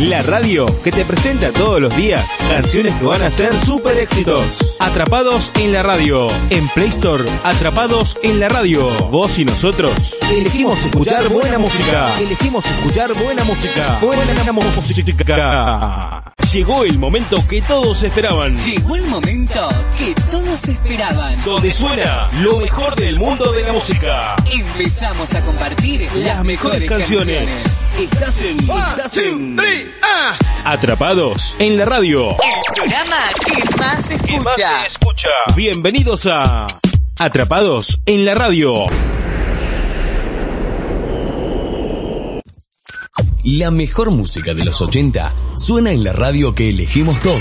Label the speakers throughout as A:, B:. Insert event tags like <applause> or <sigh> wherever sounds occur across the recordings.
A: La radio que te presenta todos los días canciones que van a ser super éxitos. Atrapados en la radio. En Play Store, Atrapados en la radio. Vos y nosotros elegimos escuchar buena música. Elegimos escuchar buena música. Buena música. Llegó el momento que todos esperaban.
B: Llegó el momento que todos esperaban.
A: Donde suena lo mejor del mundo de la música.
B: Empezamos a compartir las, mejores, canciones.
A: Estás en, estás en Atrapados en la radio.
B: El programa que más se escucha.
A: más se escucha. Bienvenidos a Atrapados en la radio.
C: La mejor música de los 80 suena en la radio que elegimos todos.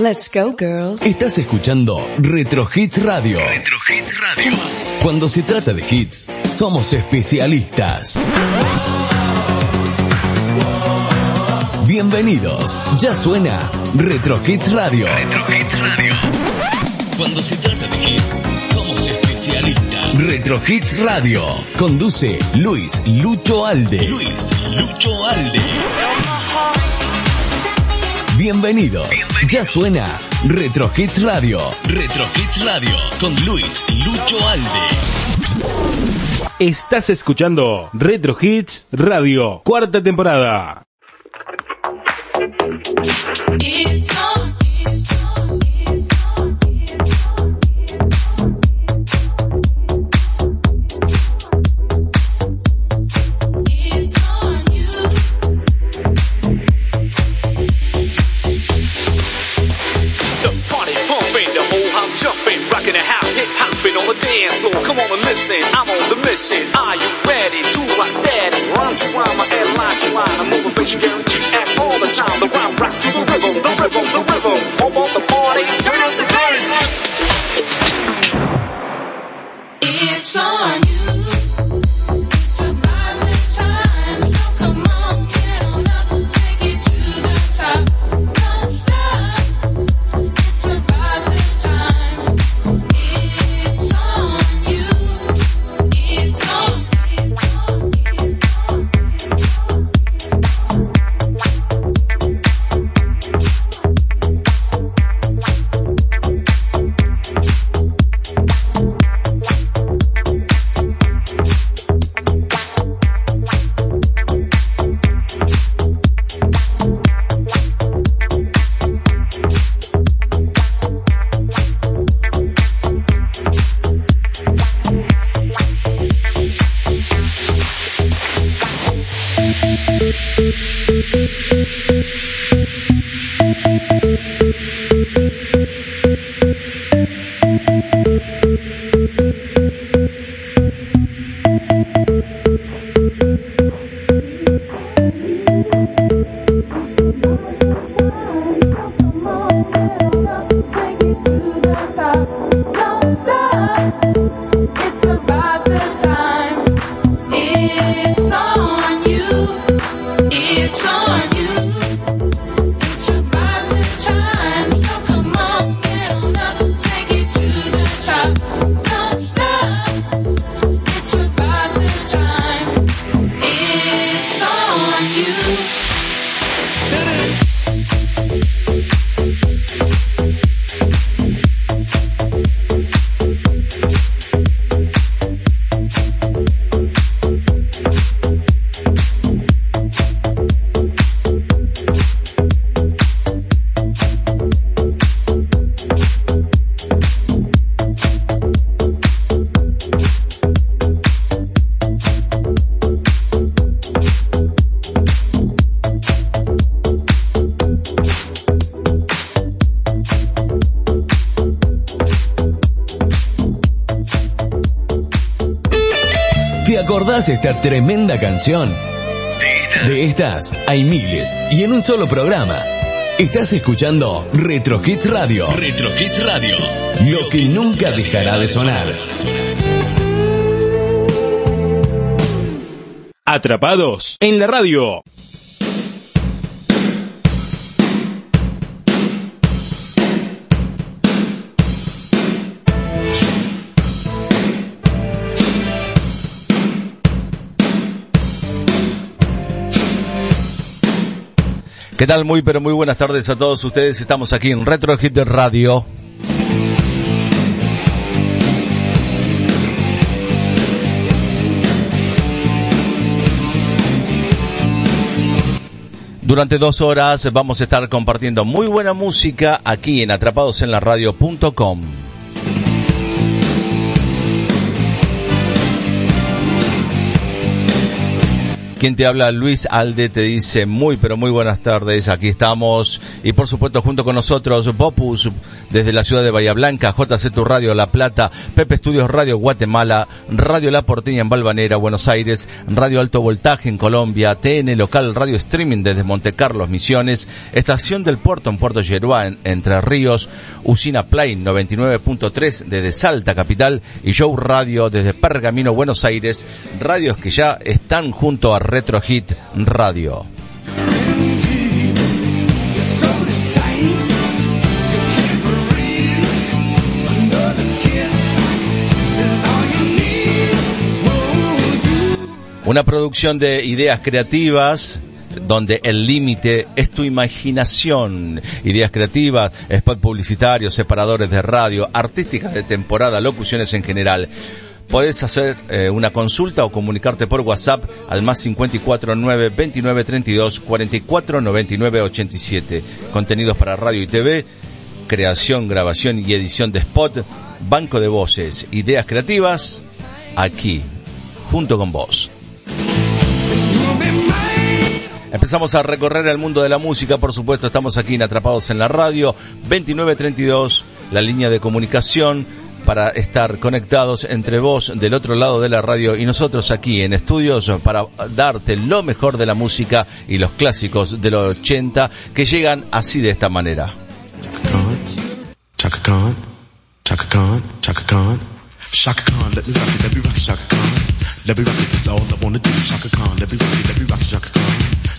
D: Let's go, girls.
C: Estás escuchando Retro Hits Radio.
E: Retro Hits Radio.
C: Cuando se trata de hits, somos especialistas. Bienvenidos. Ya suena Retro Hits Radio.
E: Retro Hits Radio.
C: Cuando se trata de hits, somos especialistas. Retro Hits Radio. Conduce Luis Lucho Alde.
E: Luis Lucho Alde.
C: Bienvenidos. Ya suena Retro Hits Radio.
E: Retro Hits Radio. Con Luis Lucho Alde.
A: Estás escuchando Retro Hits Radio, cuarta temporada.
F: Dance floor. Come on and listen, I'm on the mission. Are you ready to rock steady? Run to rhyme and line to line. I'm motivation guaranteed at all the time. The rhyme rock to the rhythm, the rhythm, the rhythm. Pump on the party, turn up the bass.
G: It's on you.
C: ¿Te acordás esta tremenda canción? De estas hay miles y en un solo programa. Estás escuchando Retro Hits Radio.
E: Retro Hits Radio.
C: Lo que nunca dejará de sonar.
A: Atrapados en la radio.
H: ¿Qué tal? Muy pero muy buenas tardes a todos ustedes. Estamos aquí en Retro Hit de Radio. Durante dos horas vamos a estar compartiendo muy buena música aquí en atrapadosenlaradio.com. Quien te habla, Luis Alde, te dice muy, pero muy buenas tardes. Aquí estamos. Y por supuesto, junto con nosotros, Popus, desde la ciudad de Bahía Blanca, JC Tu Radio La Plata, Pepe Estudios Radio Guatemala, Radio La Porteña en Balvanera, Buenos Aires, Radio Alto Voltaje en Colombia, TN Local Radio Streaming desde Monte Carlos, Misiones, Estación del Puerto en Puerto Yeruá, en Entre Ríos, Usina Play 99.3 desde Salta Capital y Show Radio desde Pergamino, Buenos Aires, radios que ya están junto a Retro Hit Radio. Una producción de ideas creativas donde el límite es tu imaginación. Ideas creativas, spot publicitarios, separadores de radio, artísticas de temporada, locuciones en general. Podés hacer eh, una consulta o comunicarte por WhatsApp al más 54 9 29 32 44 99 87. Contenidos para radio y TV, creación, grabación y edición de spot, banco de voces, ideas creativas, aquí, junto con vos. Empezamos a recorrer el mundo de la música, por supuesto, estamos aquí en Atrapados en la Radio, 2932, la línea de comunicación para estar conectados entre vos del otro lado de la radio y nosotros aquí en estudios para darte lo mejor de la música y los clásicos de los 80 que llegan así de esta manera.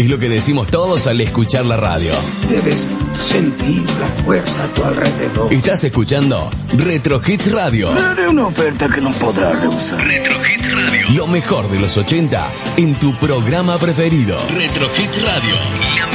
C: Es lo que decimos todos al escuchar la radio.
I: Debes sentir la fuerza a tu alrededor.
C: Estás escuchando Retro Hits Radio.
I: Daré una oferta que no podrás rehusar.
J: Retro Hits Radio.
C: Lo mejor de los 80 en tu programa preferido.
J: Retrohits Radio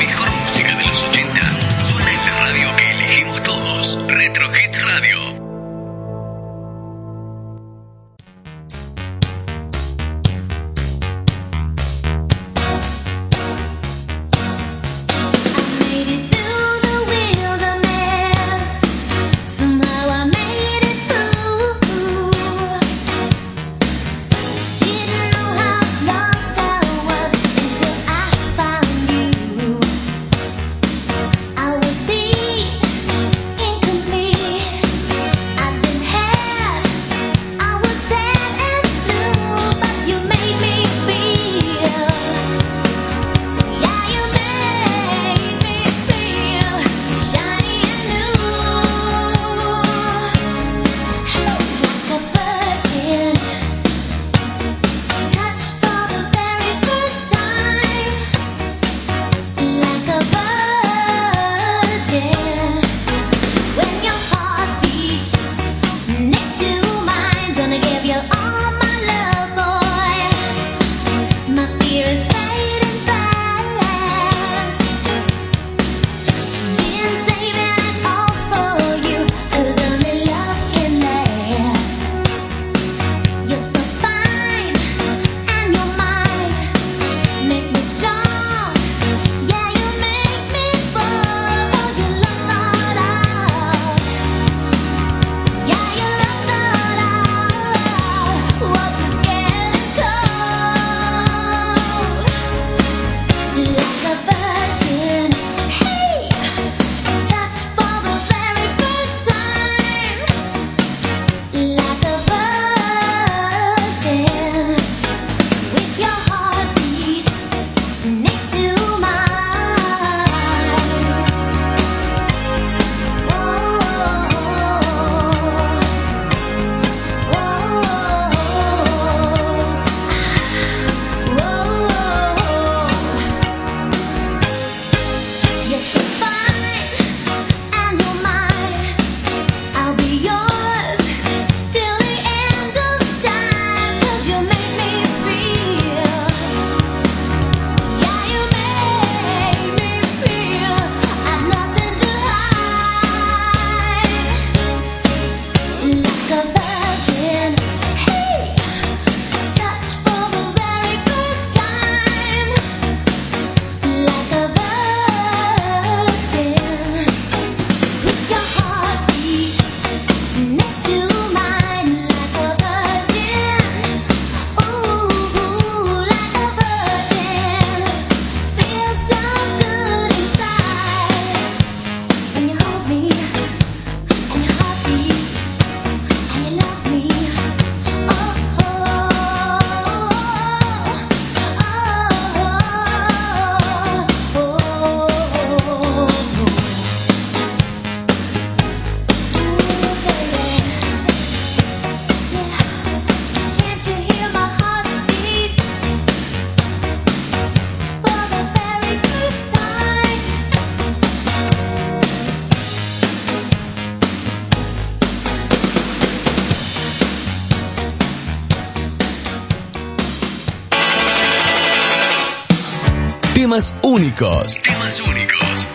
C: únicos,
K: Temas únicos.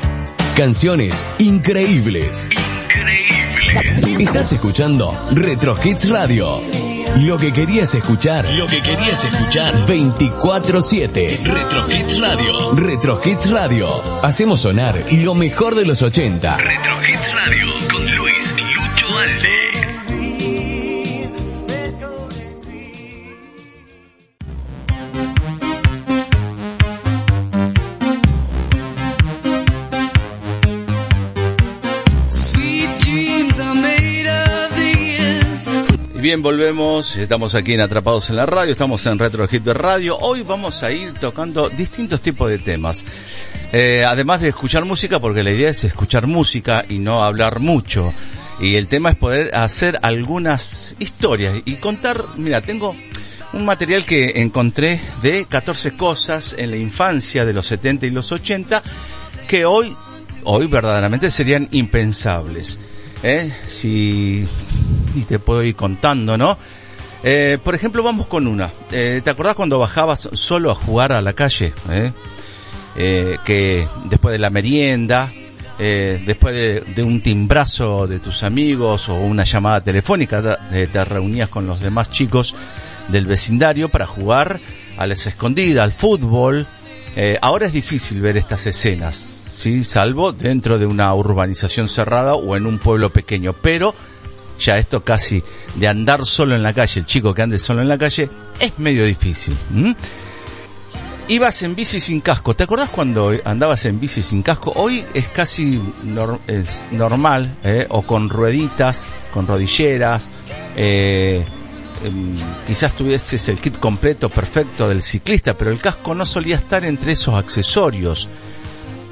C: canciones increíbles.
K: Increíbles.
C: Estás escuchando Retro Hits Radio. Lo que querías escuchar
K: Lo que querías escuchar.
C: 24/7.
K: Retro Hits Radio.
C: Retro Hits Radio. Hacemos sonar lo mejor de los 80.
K: Retro Hits
H: bien, volvemos, estamos aquí en Atrapados en la Radio, estamos en Retro Hit de Radio. Hoy vamos a ir tocando distintos tipos de temas. Eh, además de escuchar música, porque la idea es escuchar música y no hablar mucho. Y el tema es poder hacer algunas historias y contar, mira, tengo un material que encontré de 14 cosas en la infancia de los 70 y los 80 que hoy, hoy verdaderamente serían impensables. ¿eh? Si, y te puedo ir contando, ¿no? Eh, por ejemplo, vamos con una. Eh, ¿Te acordás cuando bajabas solo a jugar a la calle? ¿Eh? Eh, que después de la merienda, eh, después de, un timbrazo de tus amigos o una llamada telefónica, eh, te reunías con los demás chicos del vecindario para jugar a las escondidas, al fútbol. Ahora es difícil ver estas escenas, sí, salvo dentro de una urbanización cerrada o en un pueblo pequeño, pero ya esto casi de andar solo en la calle, el chico que ande solo en la calle, es medio difícil. Ibas en bici sin casco. ¿Te acordás cuando andabas en bici sin casco? Hoy es casi normal, ¿eh? o con rueditas, con rodilleras. eh, em, quizás tuvieses el kit completo perfecto del ciclista, pero el casco no solía estar entre esos accesorios.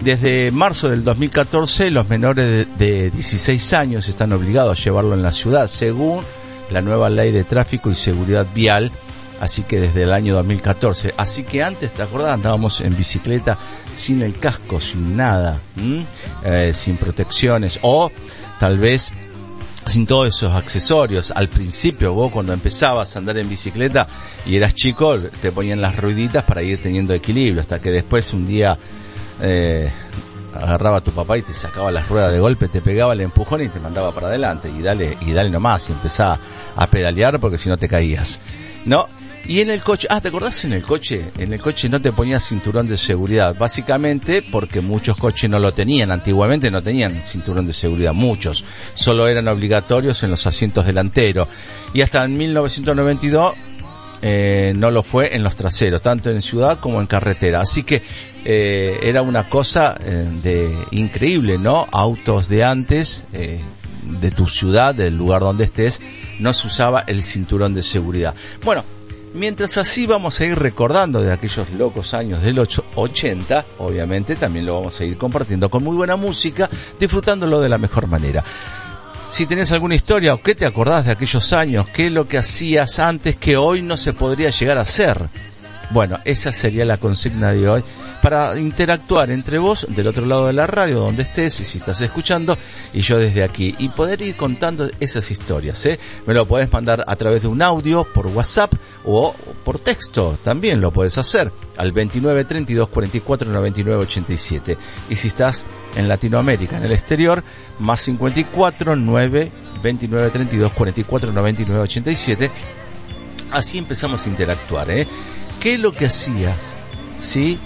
H: Desde marzo del 2014, los menores de, de 16 años están obligados a llevarlo en la ciudad, según la nueva ley de tráfico y seguridad vial. Así que desde el año 2014. Así que antes, ¿te acordás? Andábamos en bicicleta sin el casco, sin nada. Eh, sin protecciones o tal vez sin todos esos accesorios. Al principio, vos cuando empezabas a andar en bicicleta y eras chico, te ponían las rueditas para ir teniendo equilibrio, hasta que después un día eh, agarraba a tu papá y te sacaba las ruedas de golpe, te pegaba el empujón y te mandaba para adelante y dale y dale nomás y empezaba a pedalear porque si no te caías. No, y en el coche, ah, ¿te acordás en el coche? En el coche no te ponías cinturón de seguridad, básicamente porque muchos coches no lo tenían, antiguamente no tenían cinturón de seguridad, muchos, solo eran obligatorios en los asientos delanteros. Y hasta en 1992 eh, no lo fue en los traseros, tanto en ciudad como en carretera. Así que eh, era una cosa eh, de increíble, ¿no? Autos de antes, eh, de tu ciudad, del lugar donde estés, no se usaba el cinturón de seguridad. Bueno, mientras así vamos a ir recordando de aquellos locos años del ocho- 80, obviamente también lo vamos a ir compartiendo con muy buena música, disfrutándolo de la mejor manera. Si tenés alguna historia o qué te acordás de aquellos años, qué es lo que hacías antes que hoy no se podría llegar a hacer. Bueno, esa sería la consigna de hoy para interactuar entre vos del otro lado de la radio donde estés y si estás escuchando y yo desde aquí y poder ir contando esas historias, ¿eh? Me lo podés mandar a través de un audio por WhatsApp o por texto, también lo puedes hacer al 29 32 44 99 87. Y si estás en Latinoamérica, en el exterior, más 54 9 29 32 44 99 87. Así empezamos a interactuar, ¿eh? ¿Qué es lo que hacías, sí,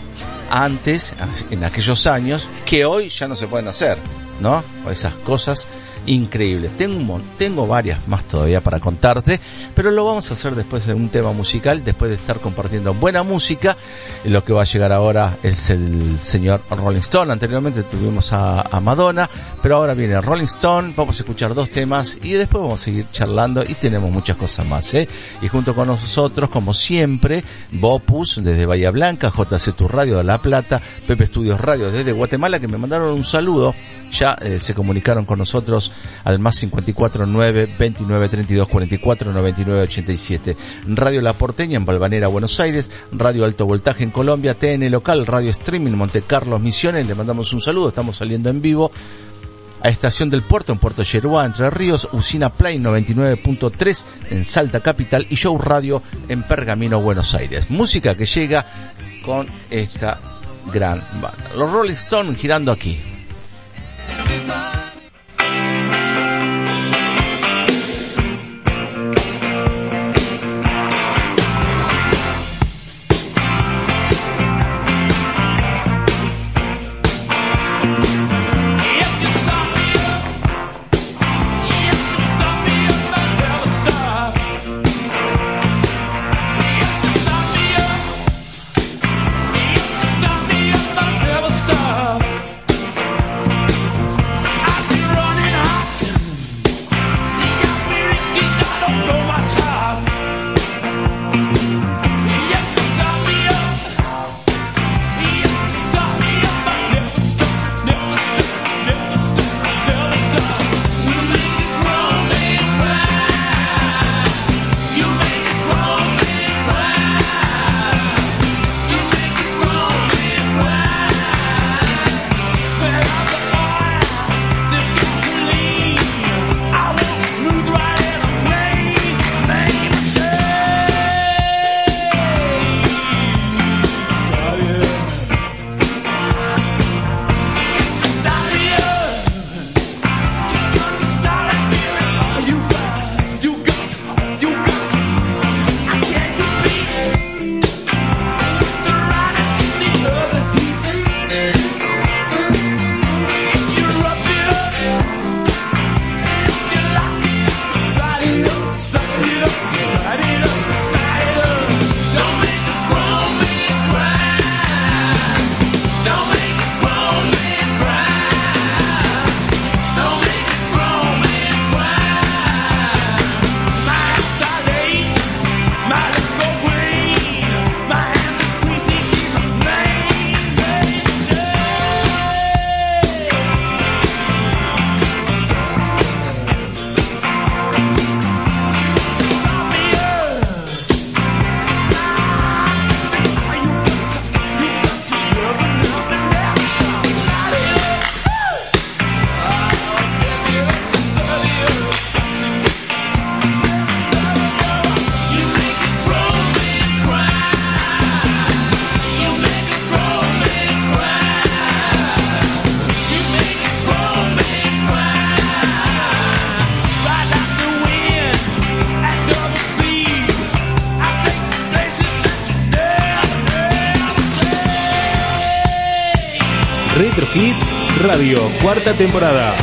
H: antes, en aquellos años, que hoy ya no se pueden hacer, ¿no? Esas cosas increíbles. Tengo tengo varias más todavía para contarte, pero lo vamos a hacer después de un tema musical, después de estar compartiendo buena música. Lo que va a llegar ahora es el señor Rolling Stone. Anteriormente tuvimos a, a Madonna, pero ahora viene Rolling Stone. Vamos a escuchar dos temas y después vamos a seguir charlando y tenemos muchas cosas más, ¿eh? Y junto con nosotros, como siempre, Bopus desde Bahía Blanca, JC Tu Radio de La Plata, Pepe Estudios Radio desde Guatemala, que me mandaron un saludo. Ya eh, se comunicaron con nosotros al más 54 9 29 32 44 99 87. Radio La Porteña en Balvanera, Buenos Aires. Radio Alto Voltaje en Colombia. TN Local, Radio Streaming Monte Carlos Misiones. Le mandamos un saludo. Estamos saliendo en vivo a Estación del Puerto en Puerto Yeruá, Entre Ríos, Usina Play 99.3 en Salta Capital y Show Radio en Pergamino, Buenos Aires. Música que llega con esta gran banda. Los Rolling Stones girando aquí.
L: Retro cuarta temporada.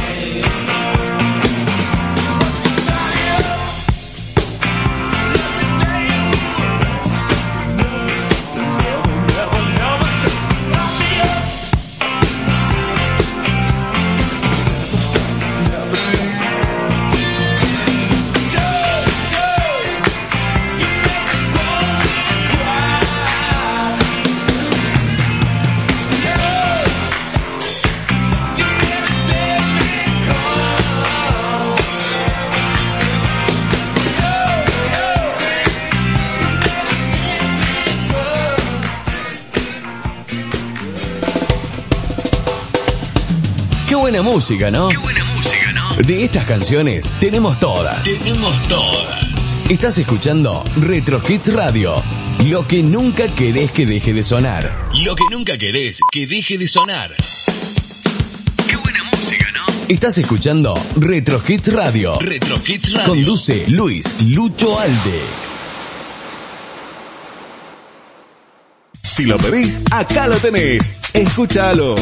C: Música, ¿no? Qué buena música, ¿no? De estas canciones tenemos todas.
K: Tenemos todas.
C: Estás escuchando Retro Hits Radio. Lo que nunca querés que deje de sonar.
K: Lo que nunca querés que deje de sonar. Qué buena música, ¿no?
C: Estás escuchando Retro Hits Radio.
K: Retro Hits Radio.
C: Conduce Luis Lucho Alde.
L: Si lo pedís, acá lo tenés. Escúchalo.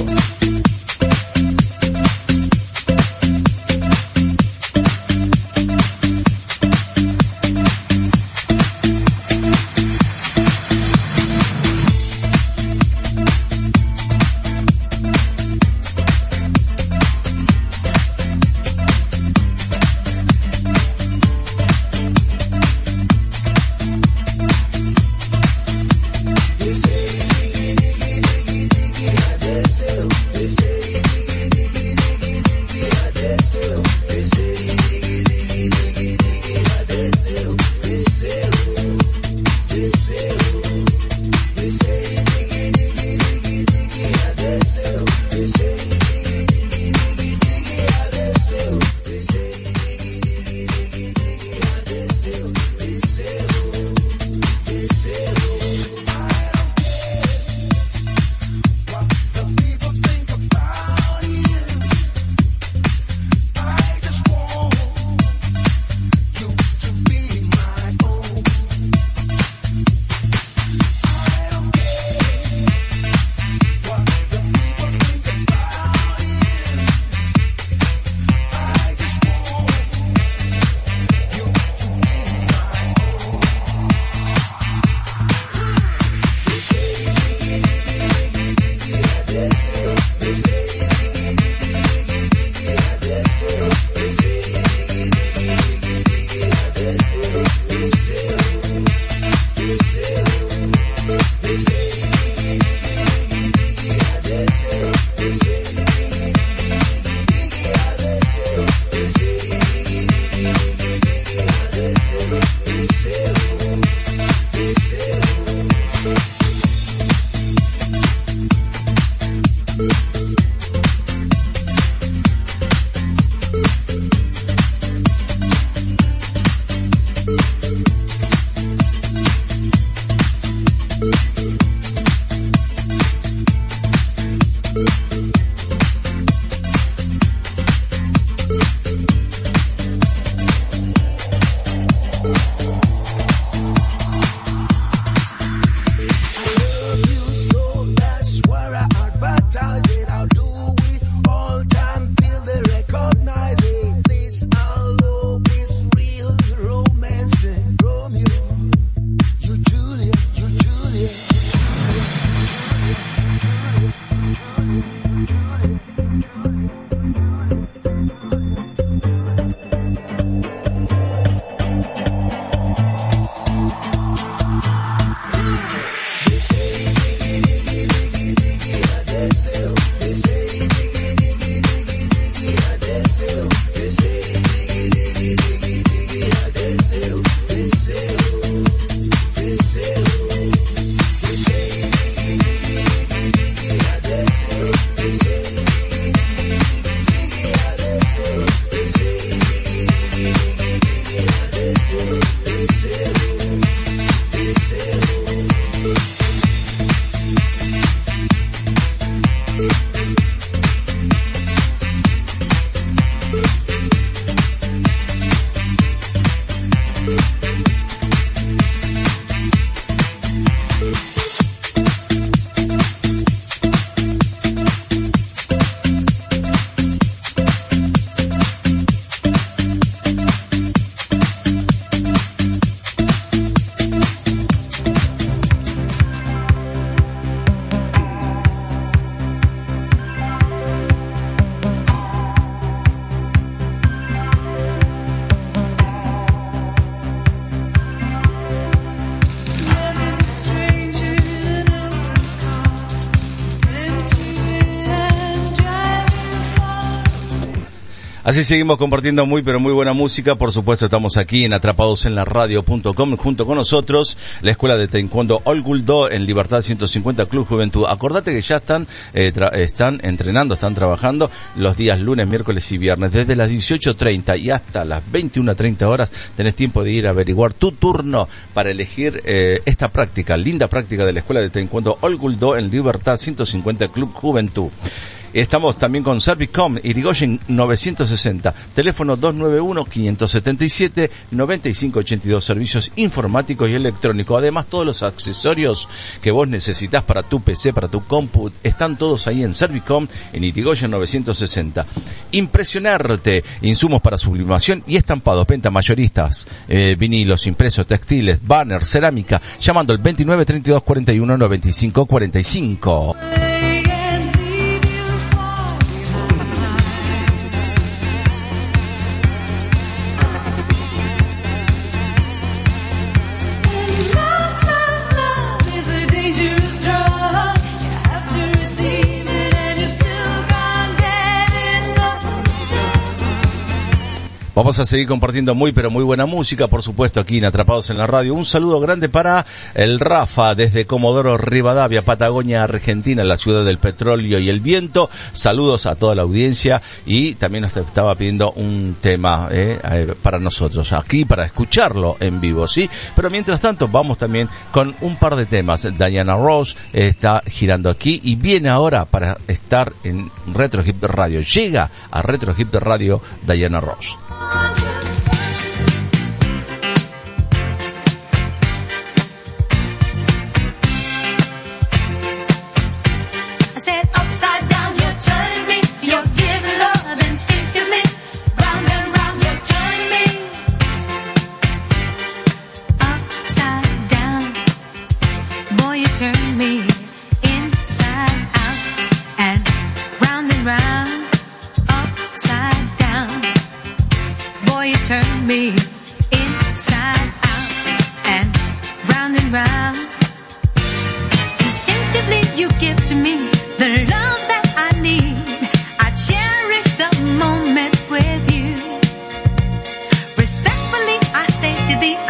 H: Así seguimos compartiendo muy pero muy buena música. Por supuesto estamos aquí en atrapadosenlaradio.com junto con nosotros la Escuela de Taekwondo Olguldo en Libertad 150 Club Juventud. Acordate que ya están eh, tra- están entrenando, están trabajando los días lunes, miércoles y viernes. Desde las 18.30 y hasta las 21.30 horas tenés tiempo de ir a averiguar tu turno para elegir eh, esta práctica, linda práctica de la Escuela de Taekwondo Olguldo en Libertad 150 Club Juventud. Estamos también con Servicom, Irigoyen 960, teléfono 291-577-9582, servicios informáticos y electrónicos. Además, todos los accesorios que vos necesitas para tu PC, para tu compu, están todos ahí en Servicom, en Irigoyen 960. Impresionarte, insumos para sublimación y estampados, venta mayoristas, eh, vinilos, impresos, textiles, banners, cerámica, llamando al 29 32 41 95 45. Vamos a seguir compartiendo muy pero muy buena música, por supuesto, aquí en Atrapados en la Radio. Un saludo grande para el Rafa desde Comodoro Rivadavia, Patagonia, Argentina, la ciudad del petróleo y el viento. Saludos a toda la audiencia y también nos estaba pidiendo un tema eh, eh, para nosotros aquí para escucharlo en vivo, ¿sí? Pero mientras tanto vamos también con un par de temas. Diana Ross está girando aquí y viene ahora para estar en Retro Hip Radio. Llega a Retro Hip Radio Diana Ross.
J: Andre. Me inside out and round and round. Instinctively you give to me the love that I need. I cherish the moments with you. Respectfully I say to thee,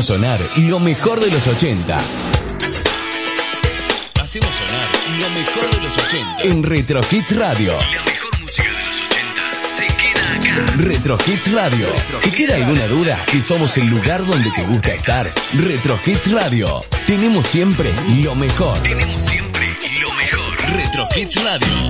C: Hacemos sonar lo mejor de los 80.
L: Hacemos sonar lo mejor de los 80.
C: En Retro Hits Radio.
K: La mejor música de los 80 se queda acá.
C: Retro Hits Radio. ¿Te queda alguna duda que somos el lugar donde te gusta estar? Retro Hits Radio. Tenemos siempre lo mejor.
K: Tenemos siempre lo mejor.
L: Retro Hits Radio.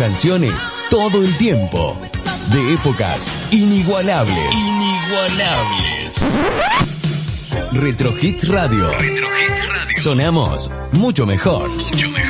C: Canciones todo el tiempo. De épocas inigualables.
L: Inigualables.
C: Retro Hits Radio.
K: Retro Hits Radio.
C: Sonamos mucho mejor.
K: Mucho mejor.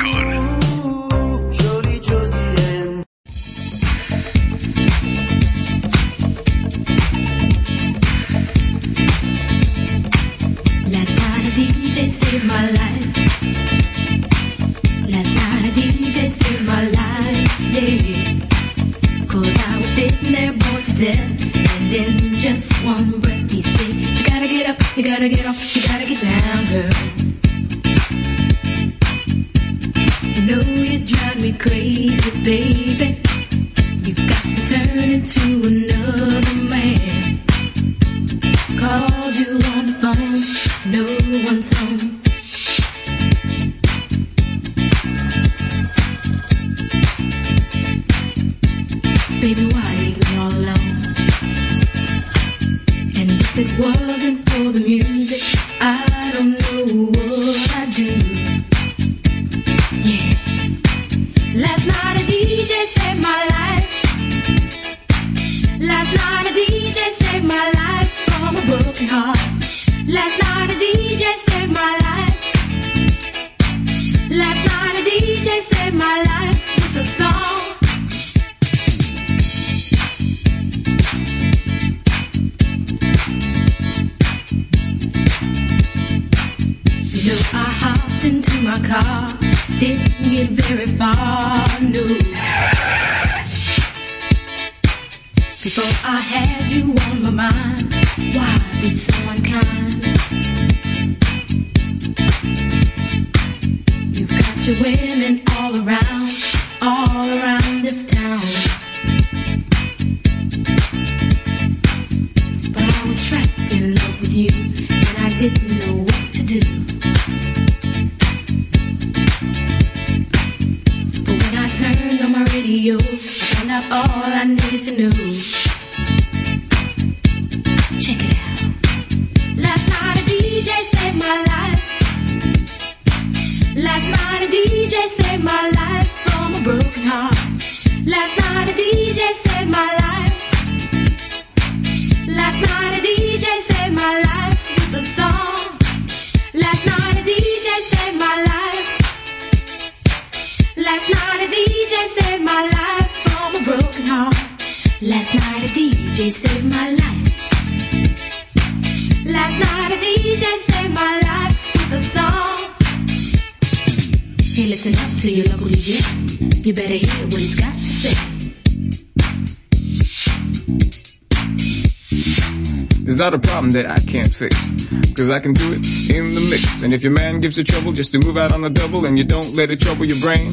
J: If your
M: man gives you trouble just to move out on the double and you don't let it trouble your brain,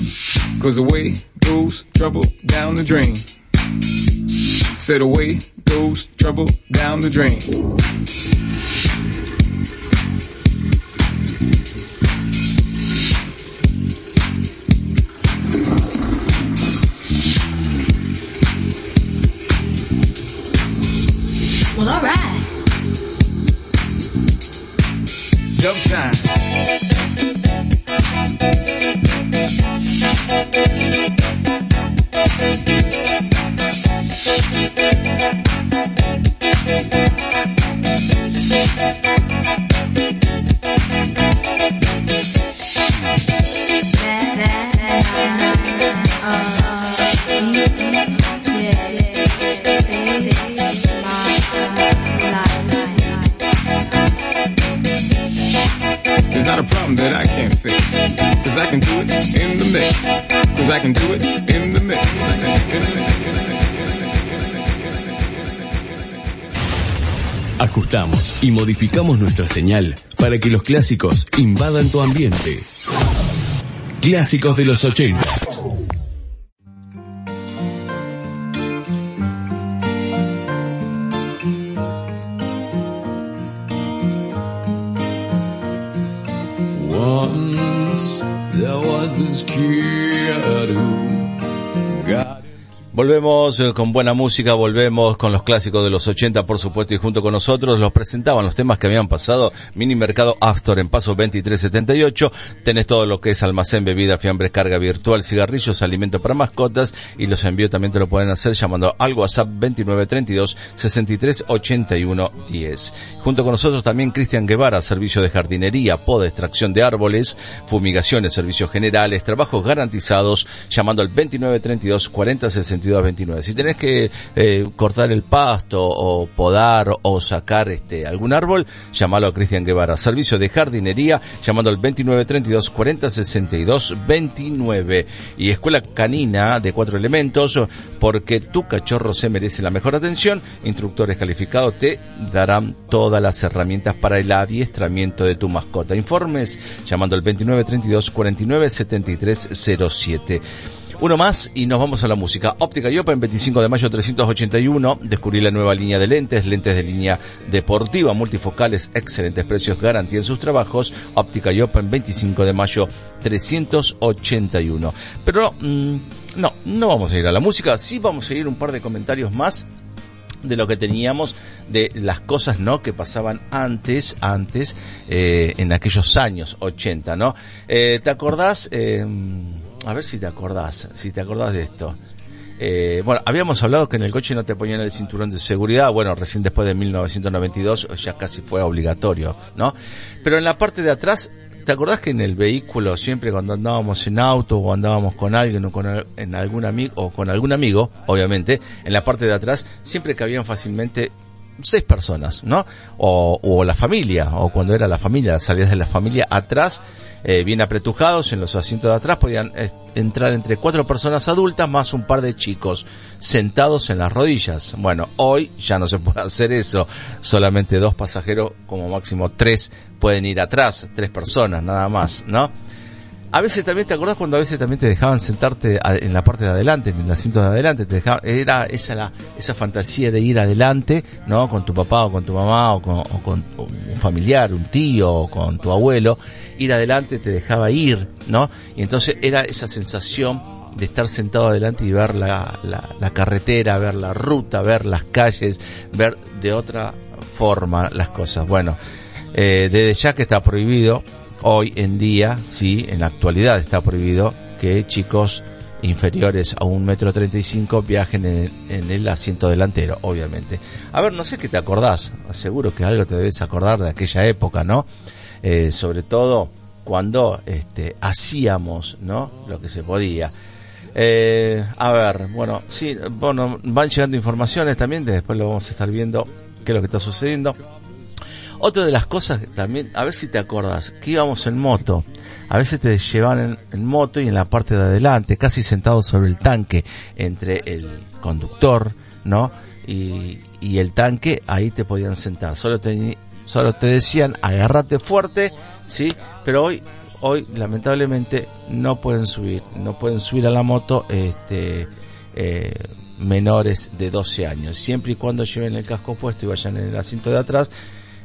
M: cause away goes trouble down the drain. Said away goes trouble down the drain.
J: Well, alright.
M: Jump time.
C: Ajustamos y modificamos nuestra señal para que los clásicos invadan tu ambiente. Clásicos de los 80.
H: Volvemos eh, con buena música, volvemos con los clásicos de los 80, por supuesto, y junto con nosotros los presentaban los temas que habían pasado. Mini Mercado Astor en Paso 2378. Tenés todo lo que es almacén, bebida, fiambres, carga virtual, cigarrillos, alimento para mascotas y los envíos también te lo pueden hacer llamando al WhatsApp 2932 638110 Junto con nosotros también Cristian Guevara, servicio de jardinería, poda, extracción de árboles, fumigaciones, servicios generales, trabajos garantizados, llamando al 2932 4062 29 3229. Si tenés que eh, cortar el pasto o podar o sacar este algún árbol, llamalo a Cristian Guevara. Servicio de jardinería llamando al 2932 40 62 29. Y escuela canina de cuatro elementos porque tu cachorro se merece la mejor atención. Instructores calificados te darán todas las herramientas para el adiestramiento de tu mascota. Informes llamando al 2932 49 73 07. Uno más y nos vamos a la música. Óptica y Open, 25 de mayo 381. Descubrí la nueva línea de lentes, lentes de línea deportiva, multifocales, excelentes precios, garantía en sus trabajos. Óptica y Open, 25 de mayo 381. Pero mm, no, no vamos a ir a la música. Sí vamos a ir un par de comentarios más de lo que teníamos de las cosas no que pasaban antes antes eh, en aquellos años 80 no Eh, te acordás Eh, a ver si te acordás si te acordás de esto Eh, bueno, habíamos hablado que en el coche no te ponían el cinturón de seguridad, bueno, recién después de 1992 ya casi fue obligatorio, ¿no? Pero en la parte de atrás, ¿te acordás que en el vehículo siempre cuando andábamos en auto o andábamos con alguien o con en algún amigo o con algún amigo, obviamente, en la parte de atrás siempre cabían fácilmente seis personas, ¿no? O, o la familia, o cuando era la familia, las salidas de la familia, atrás, eh, bien apretujados en los asientos de atrás, podían eh, entrar entre cuatro personas adultas más un par de chicos sentados en las rodillas. Bueno, hoy ya no se puede <laughs> hacer eso, solamente dos pasajeros, como máximo tres, pueden ir atrás, tres personas nada más, ¿no? A veces también, ¿te acordás cuando a veces también te dejaban sentarte en la parte de adelante, en el asiento de adelante? Te dejaban, era esa la, esa fantasía de ir adelante, ¿no? Con tu papá o con tu mamá o con, o con un familiar, un tío o con tu abuelo. Ir adelante te dejaba ir, ¿no? Y entonces era esa sensación de estar sentado adelante y ver la, la, la carretera, ver la ruta, ver las calles, ver de otra forma las cosas. Bueno, eh, desde ya que está prohibido, hoy en día, sí, en la actualidad está prohibido que chicos inferiores a un metro treinta y cinco viajen en el, en el asiento delantero, obviamente. A ver, no sé qué te acordás, seguro que algo te debes acordar de aquella época, ¿no? Eh, sobre todo cuando este, hacíamos, ¿no? Lo que se podía. Eh, a ver, bueno, sí, bueno, van llegando informaciones también, después lo vamos a estar viendo qué es lo que está sucediendo. Otra de las cosas también, a ver si te acordas, que íbamos en moto. A veces te llevaban en, moto y en la parte de adelante, casi sentado sobre el tanque, entre el conductor, ¿no? Y, y el tanque, ahí te podían sentar. Solo te, solo te decían, agárrate fuerte, ¿sí? Pero hoy, hoy, lamentablemente, no pueden subir, no pueden subir a la moto, este, eh, menores de 12 años, siempre y cuando lleven el casco puesto y vayan en el asiento de atrás,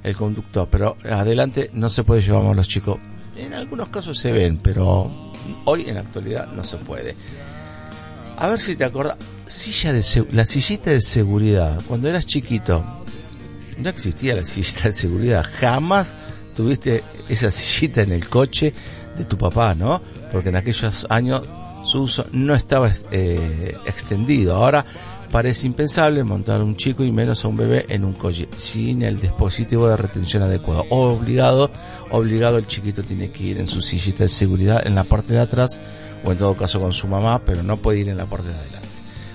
H: el conductor, pero adelante no se puede llevar a los chicos. En algunos casos se ven, pero hoy en la actualidad no se puede. A ver si te acuerdas, silla de la sillita de seguridad, cuando eras chiquito, no existía la sillita de seguridad, jamás tuviste esa sillita en el coche de tu papá, ¿no? Porque en aquellos años su uso no estaba eh, extendido. Ahora parece impensable montar un chico y menos a un bebé en un coche sin el dispositivo de retención adecuado. Obligado, obligado el chiquito tiene que ir en su sillita de seguridad en la parte de atrás o en todo caso con su mamá, pero no puede ir en la parte de adelante.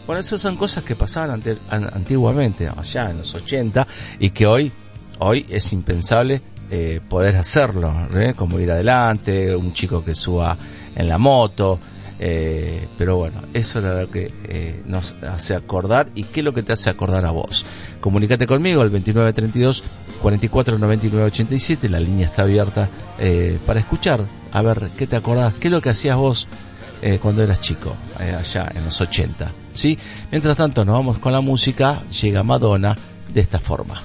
H: Bueno, esas son cosas que pasaban ante- an- antiguamente, allá en los 80, y que hoy, hoy es impensable eh, poder hacerlo, ¿eh? como ir adelante, un chico que suba en la moto, eh, pero bueno, eso era lo que eh, nos hace acordar y qué es lo que te hace acordar a vos. Comunicate conmigo al 2932 44 99 87, la línea está abierta eh, para escuchar, a ver qué te acordás, qué es lo que hacías vos eh, cuando eras chico, allá en los 80. ¿sí? Mientras tanto, nos vamos con la música, llega Madonna de esta forma.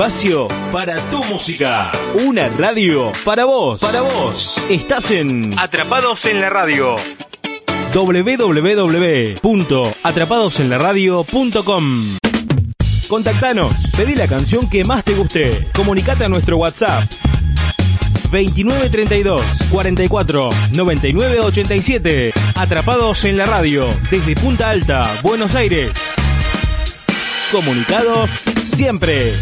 L: espacio para tu música. Una radio para vos. Para vos. Estás en Atrapados en la Radio. www.atrapadosenlaradio.com Contactanos, pedí la canción que más te guste. Comunicate a nuestro WhatsApp 2932 44 99 87. Atrapados en la radio, desde Punta Alta, Buenos Aires. Comunicados siempre.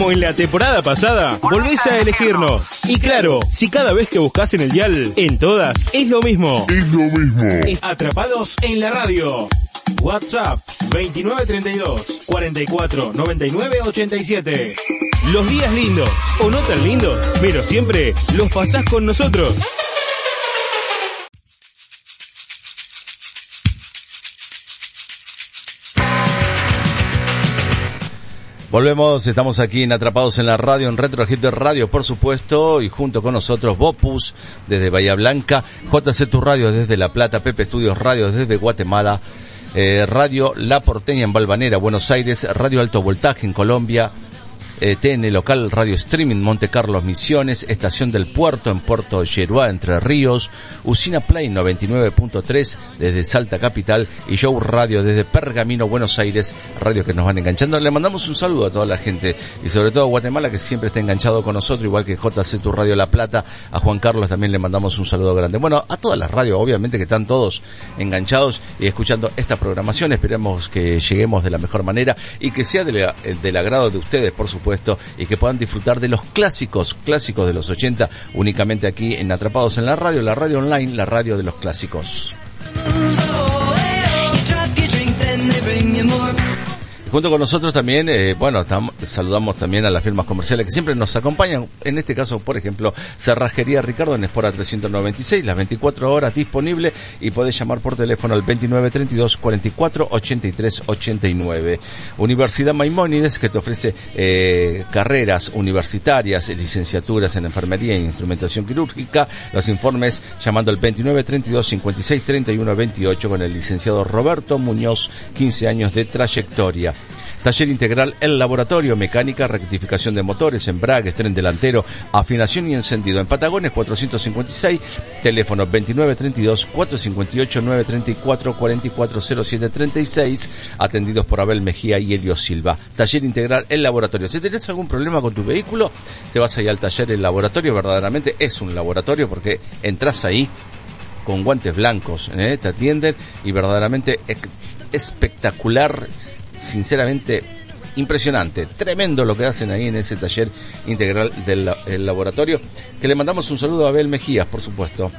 L: como en la temporada pasada, volvés a elegirnos. Y claro, si cada vez que buscas en el dial, en todas, es lo mismo. Es lo mismo. Atrapados en la radio. WhatsApp 2932 44 99 87. Los días lindos o no tan lindos, pero siempre los pasás con nosotros.
H: Volvemos, estamos aquí en Atrapados en la Radio, en Retro de Radio, por supuesto, y junto con nosotros Bopus desde Bahía Blanca, JC Tu Radio desde La Plata, Pepe Estudios Radio desde Guatemala, eh, Radio La Porteña en Balvanera, Buenos Aires, Radio Alto Voltaje en Colombia, eh, TN Local Radio Streaming Monte Carlos Misiones, Estación del Puerto en Puerto Yeruá, Entre Ríos, Usina Play 99.3 desde Salta Capital y Show Radio desde Pergamino, Buenos Aires, radio que nos van enganchando. Le mandamos un saludo a toda la gente y sobre todo a Guatemala que siempre está enganchado con nosotros, igual que JC Tu Radio La Plata, a Juan Carlos también le mandamos un saludo grande. Bueno, a todas las radios, obviamente que están todos enganchados y escuchando esta programación, esperemos que lleguemos de la mejor manera y que sea del, del agrado de ustedes, por supuesto y que puedan disfrutar de los clásicos, clásicos de los 80, únicamente aquí en Atrapados en la Radio, la radio online, la radio de los clásicos. Junto con nosotros también, eh, bueno, saludamos también a las firmas comerciales que siempre nos acompañan. En este caso, por ejemplo, Cerrajería Ricardo en Espora 396, las 24 horas disponible y podés llamar por teléfono al 2932 44 83 89. Universidad Maimónides que te ofrece eh, carreras universitarias, licenciaturas en enfermería e instrumentación quirúrgica. Los informes llamando al 2932 56 31 28 con el licenciado Roberto Muñoz, 15 años de trayectoria. Taller integral El Laboratorio, mecánica, rectificación de motores, embragues, tren delantero, afinación y encendido. En Patagones 456, teléfono 2932 458 934 440736, atendidos por Abel Mejía y Elio Silva. Taller integral El Laboratorio. Si tenés algún problema con tu vehículo, te vas ahí al taller El Laboratorio, verdaderamente es un laboratorio porque entras ahí con guantes blancos, ¿eh? te atienden y verdaderamente es espectacular, sinceramente impresionante, tremendo lo que hacen ahí en ese taller integral del la- el laboratorio, que le mandamos un saludo a Abel Mejías, por supuesto.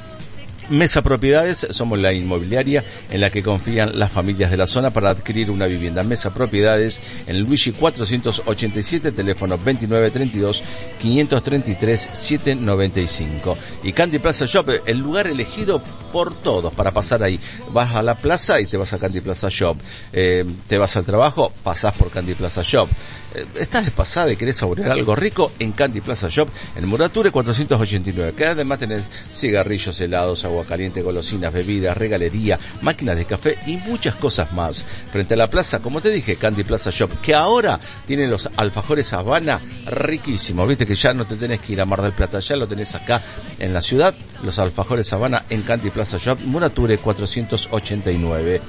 H: Mesa Propiedades, somos la inmobiliaria en la que confían las familias de la zona para adquirir una vivienda. Mesa Propiedades en Luigi 487, teléfono 2932 533 795. Y Candy Plaza Shop, el lugar elegido por todos para pasar ahí. Vas a la plaza y te vas a Candy Plaza Shop. Eh, te vas al trabajo, pasás por Candy Plaza Shop. Eh, estás despasada y querés saborear algo rico en Candy Plaza Shop en Murature 489. Que además tenés cigarrillos, helados, agua caliente, golosinas, bebidas, regalería, máquinas de café y muchas cosas más. Frente a la plaza, como te dije, Candy Plaza Shop, que ahora tiene los alfajores Habana riquísimos. Viste que ya no te tenés que ir a Mar del Plata, ya lo tenés acá en la ciudad. Los alfajores Habana en Candy Plaza Shop, Murature 489.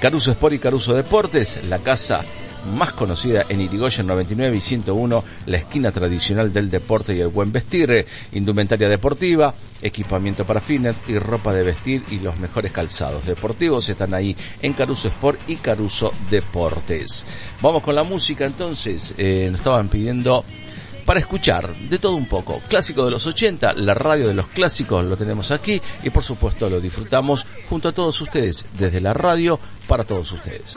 H: Caruso Sport y Caruso Deportes, la casa más conocida en Irigoyen 99 y 101, la esquina tradicional del deporte y el buen vestir, indumentaria deportiva, equipamiento para fitness y ropa de vestir y los mejores calzados deportivos están ahí en Caruso Sport y Caruso Deportes. Vamos con la música entonces, eh, nos estaban pidiendo para escuchar de todo un poco. Clásico de los 80, la radio de los clásicos lo tenemos aquí y por supuesto lo disfrutamos junto a todos ustedes desde la radio para todos ustedes.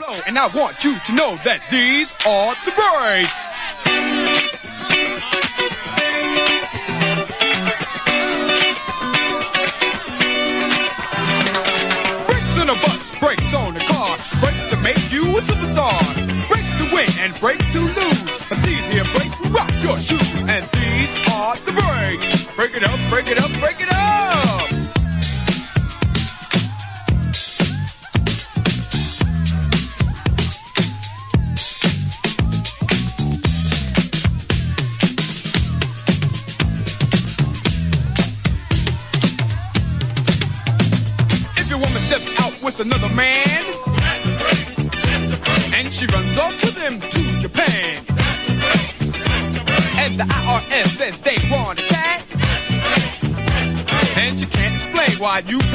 N: Your shoes. And these are the breaks. Break it up, break it up, break it up. Why you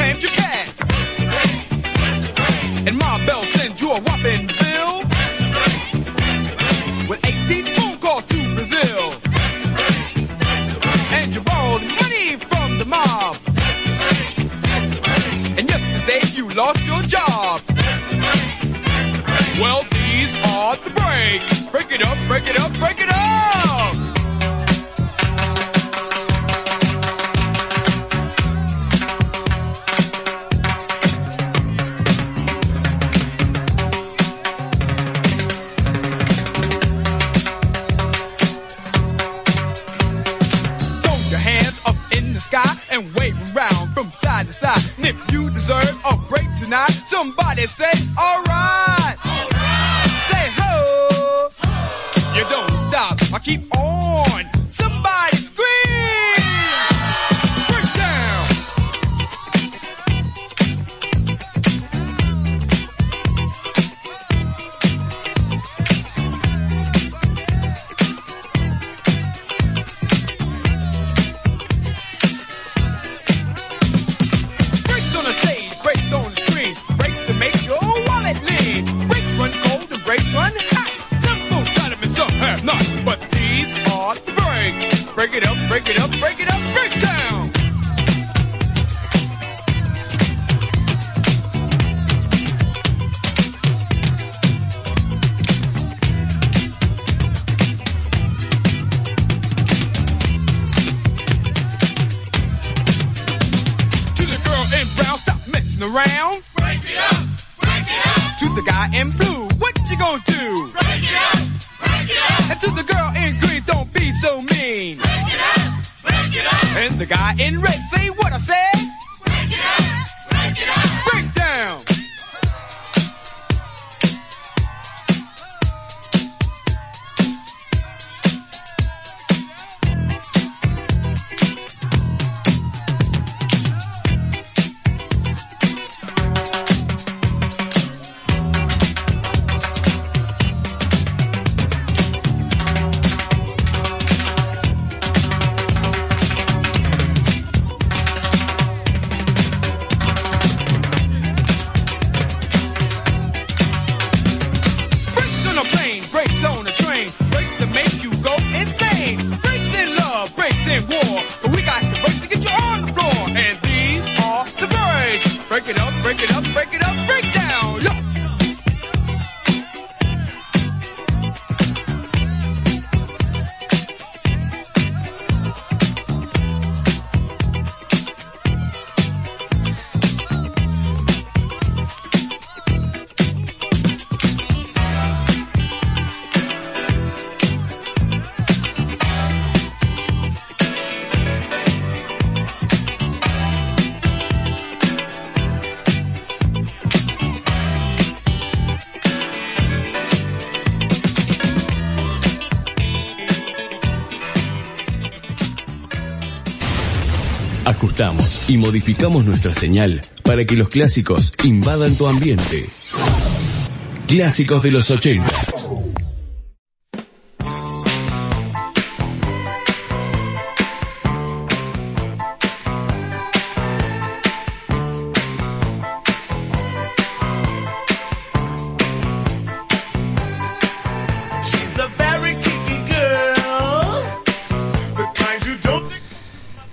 C: y modificamos nuestra señal para que los clásicos invadan tu ambiente. Clásicos de los 80.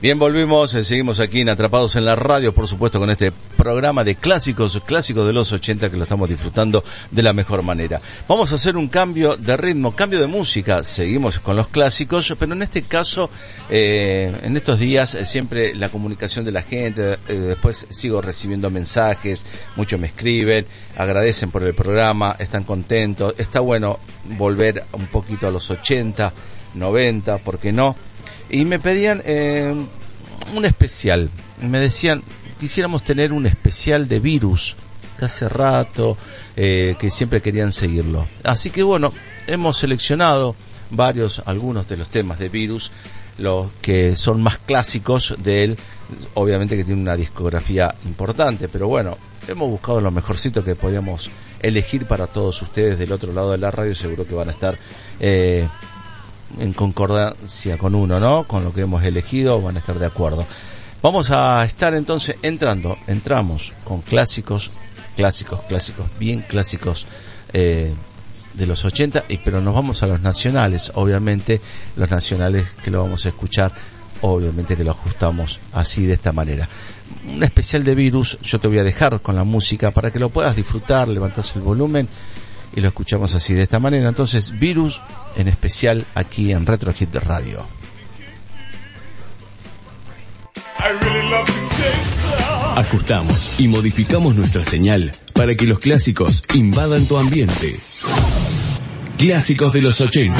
H: Bien, volvimos, eh, seguimos aquí en Atrapados en la Radio, por supuesto, con este programa de clásicos, clásicos de los 80 que lo estamos disfrutando de la mejor manera. Vamos a hacer un cambio de ritmo, cambio de música, seguimos con los clásicos, pero en este caso, eh, en estos días, eh, siempre la comunicación de la gente, después sigo recibiendo mensajes, muchos me escriben, agradecen por el programa, están contentos, está bueno volver un poquito a los 80, 90, ¿por qué no? Y me pedían eh, un especial. Me decían, quisiéramos tener un especial de virus, que hace rato, eh, que siempre querían seguirlo. Así que bueno, hemos seleccionado varios, algunos de los temas de virus, los que son más clásicos de él, obviamente que tiene una discografía importante, pero bueno, hemos buscado lo mejorcito que podíamos elegir para todos ustedes del otro lado de la radio, seguro que van a estar eh, en concordancia con uno, ¿no? Con lo que hemos elegido, van a estar de acuerdo. Vamos a estar entonces entrando, entramos con clásicos, clásicos, clásicos, bien clásicos eh, de los 80, y, pero nos vamos a los nacionales, obviamente los nacionales que lo vamos a escuchar, obviamente que lo ajustamos así de esta manera. Un especial de virus, yo te voy a dejar con la música para que lo puedas disfrutar, levantas el volumen y lo escuchamos así de esta manera. Entonces, Virus en especial aquí en Retro Hit Radio.
C: Ajustamos y modificamos nuestra señal para que los clásicos invadan tu ambiente. Clásicos de los 80.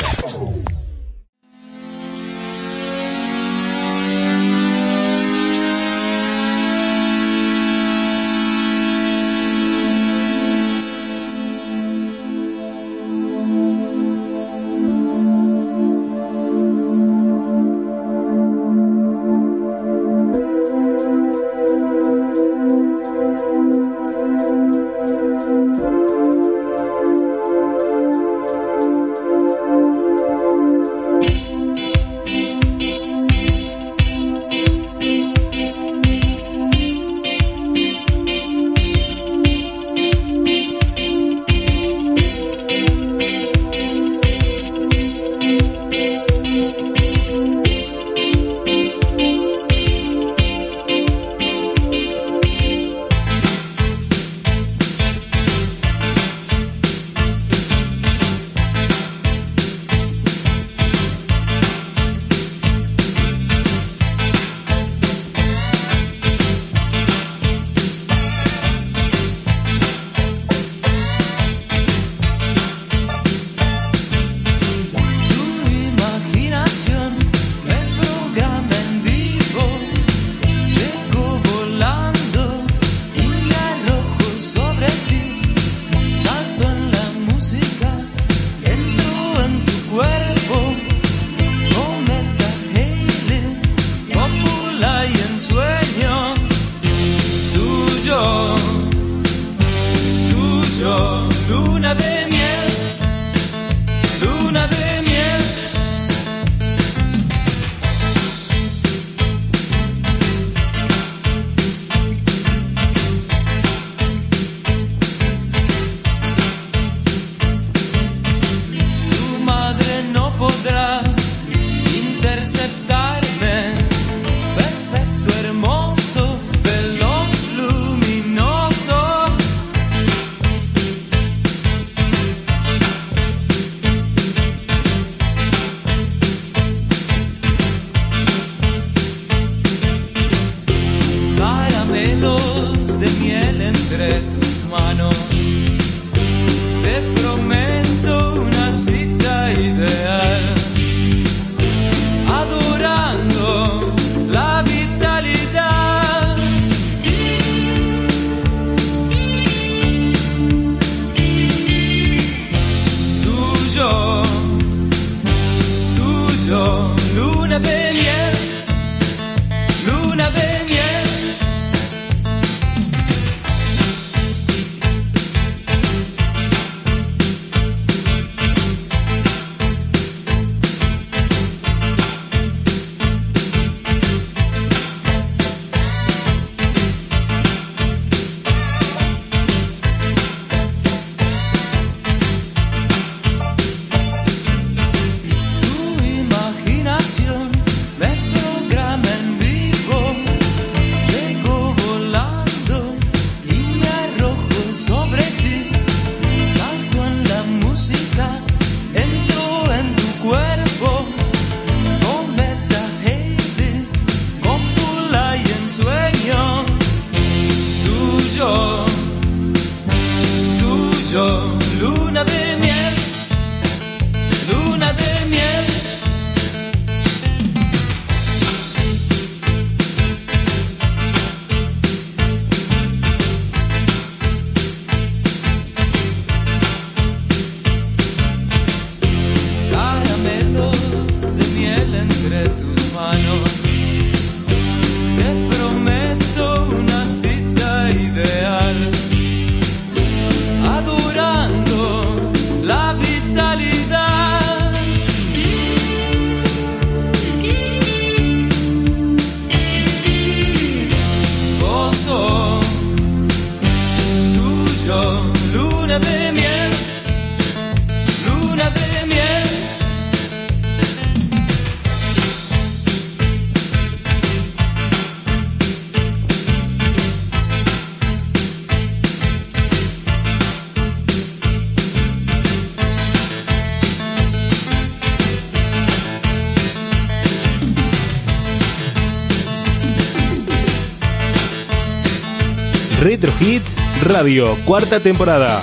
L: Retro Hits Radio, cuarta temporada.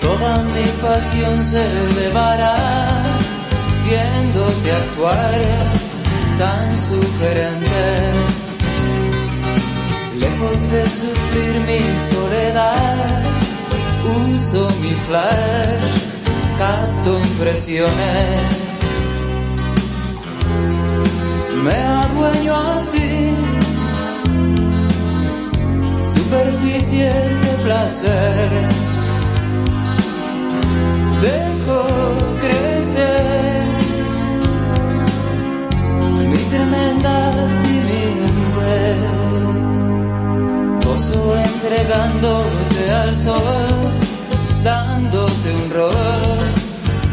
O: Toda mi pasión se elevará viéndote actuar tan sugerente. Lejos de sufrir mi soledad, uso mi flash, capto impresiones. Me adueño así, superficies de placer dejo crecer mi tremenda timidez. Gozo entregándote al sol, dándote un rol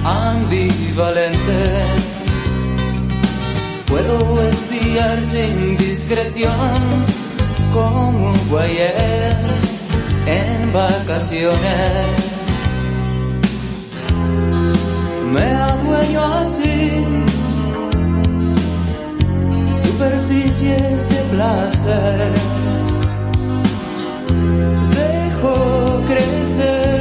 O: ambivalente. Puedo espiar sin discreción como un guayer en vacaciones. Me adueño así superficies de placer. Dejo crecer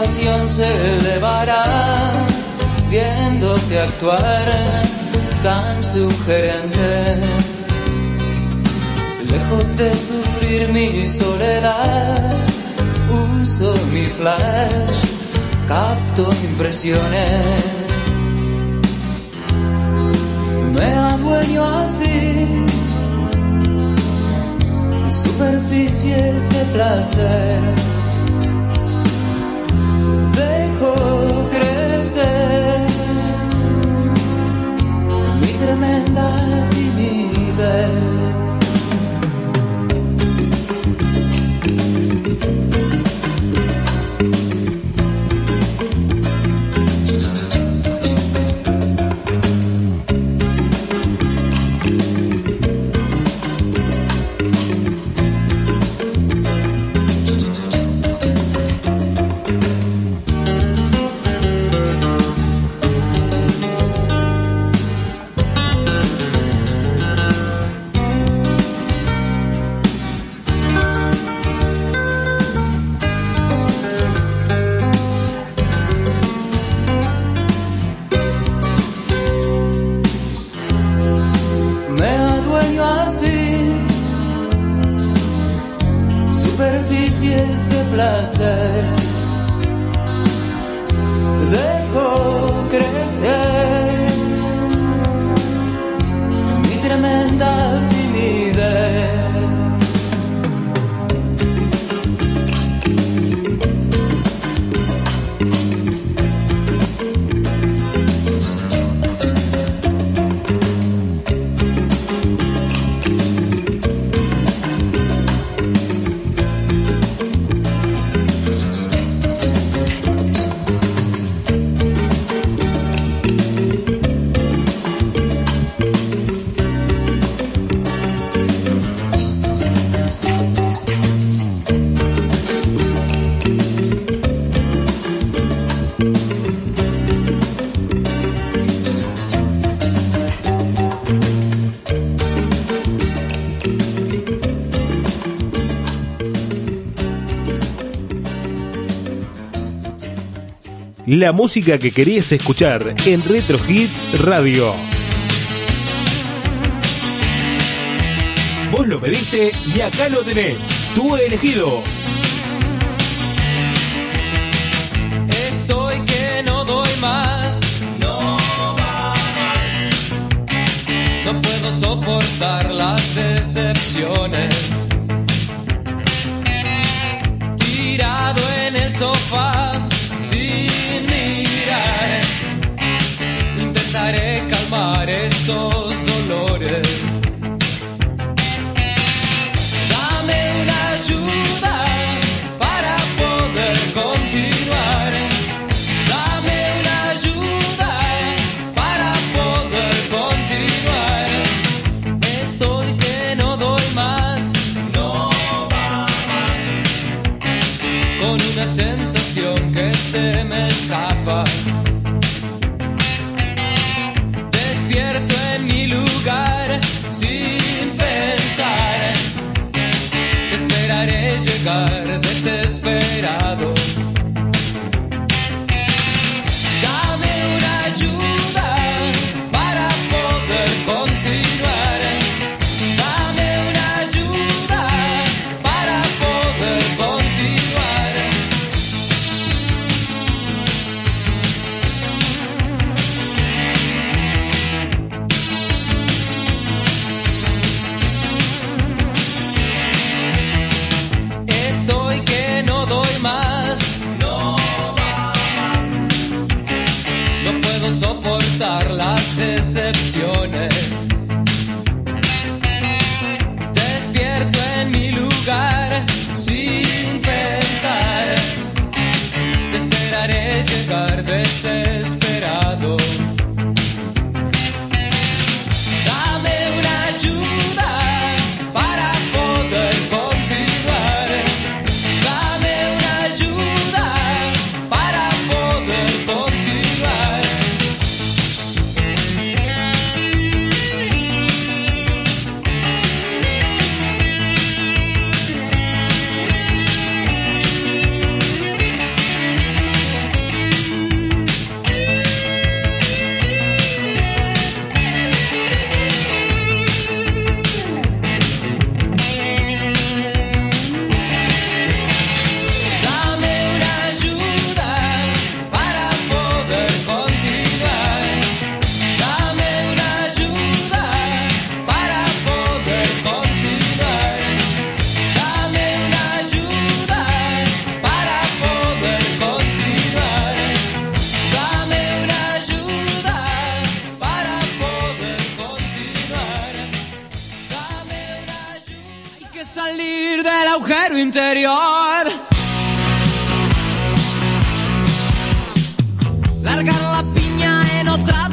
O: pasión se elevará viéndote actuar tan sugerente. Lejos de sufrir mi soledad, uso mi flash, capto impresiones. Me adueño así, superficies de placer. tremenda timidez. la música que querías escuchar en Retro Hits Radio. Vos lo pediste y acá lo tenés, tú elegido.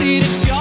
P: It's a
A: shot.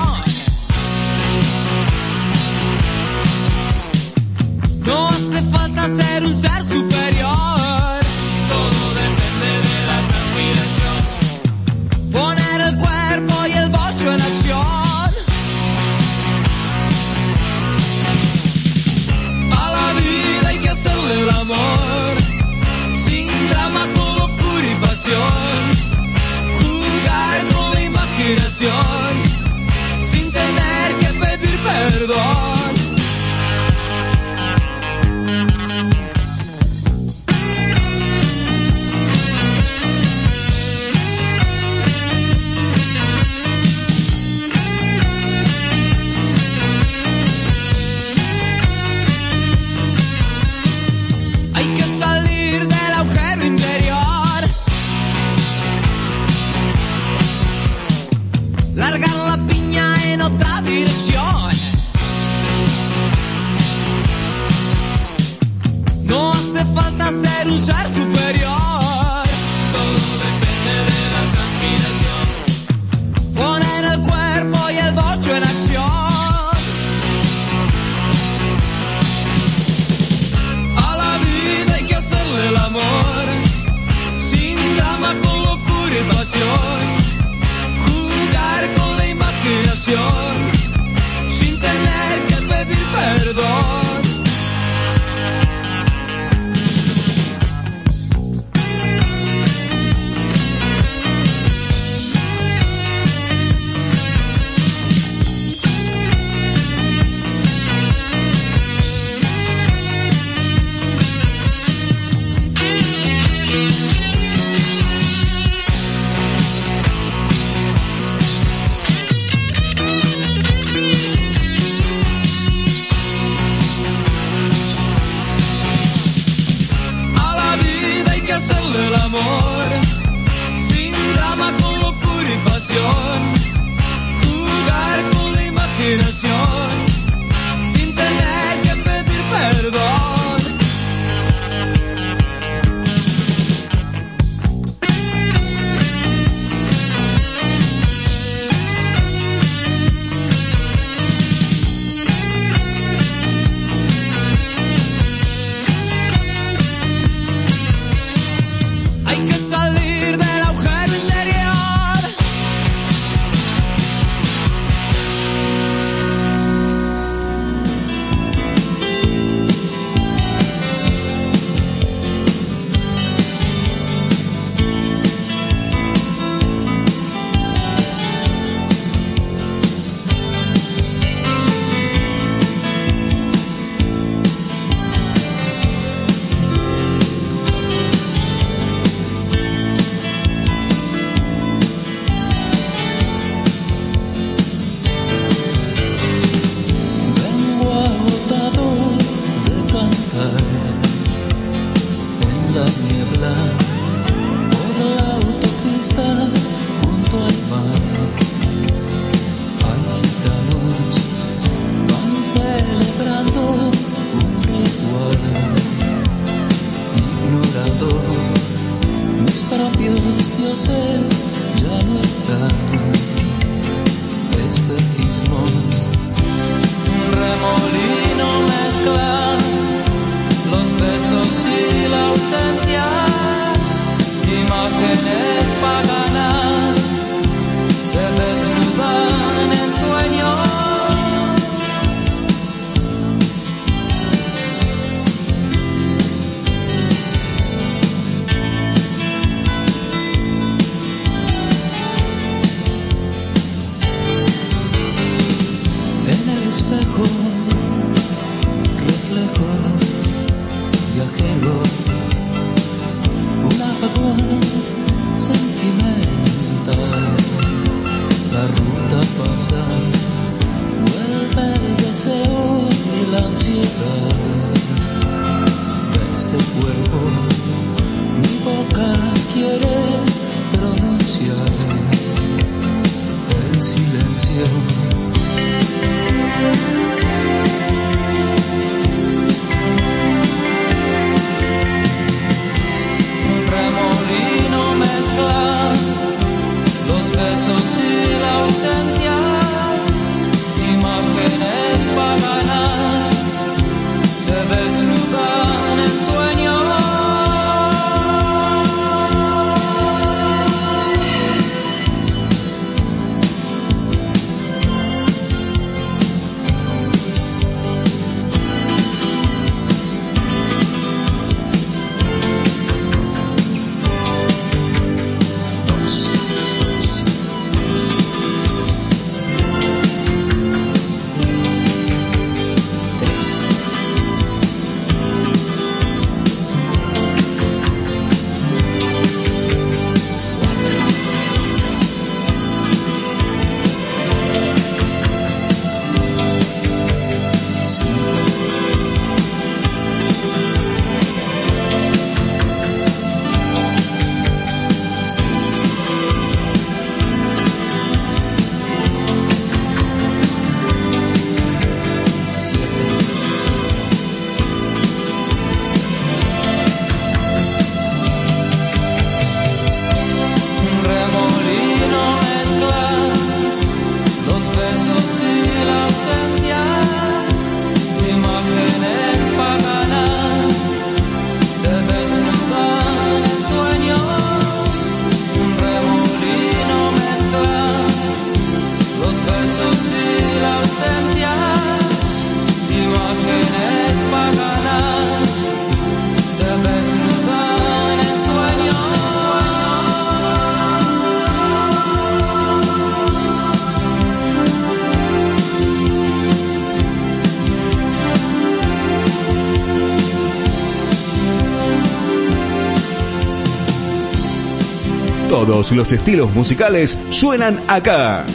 L: Todos los estilos musicales suenan acá.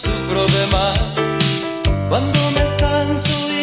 O: sufro de más. Cuando me canso y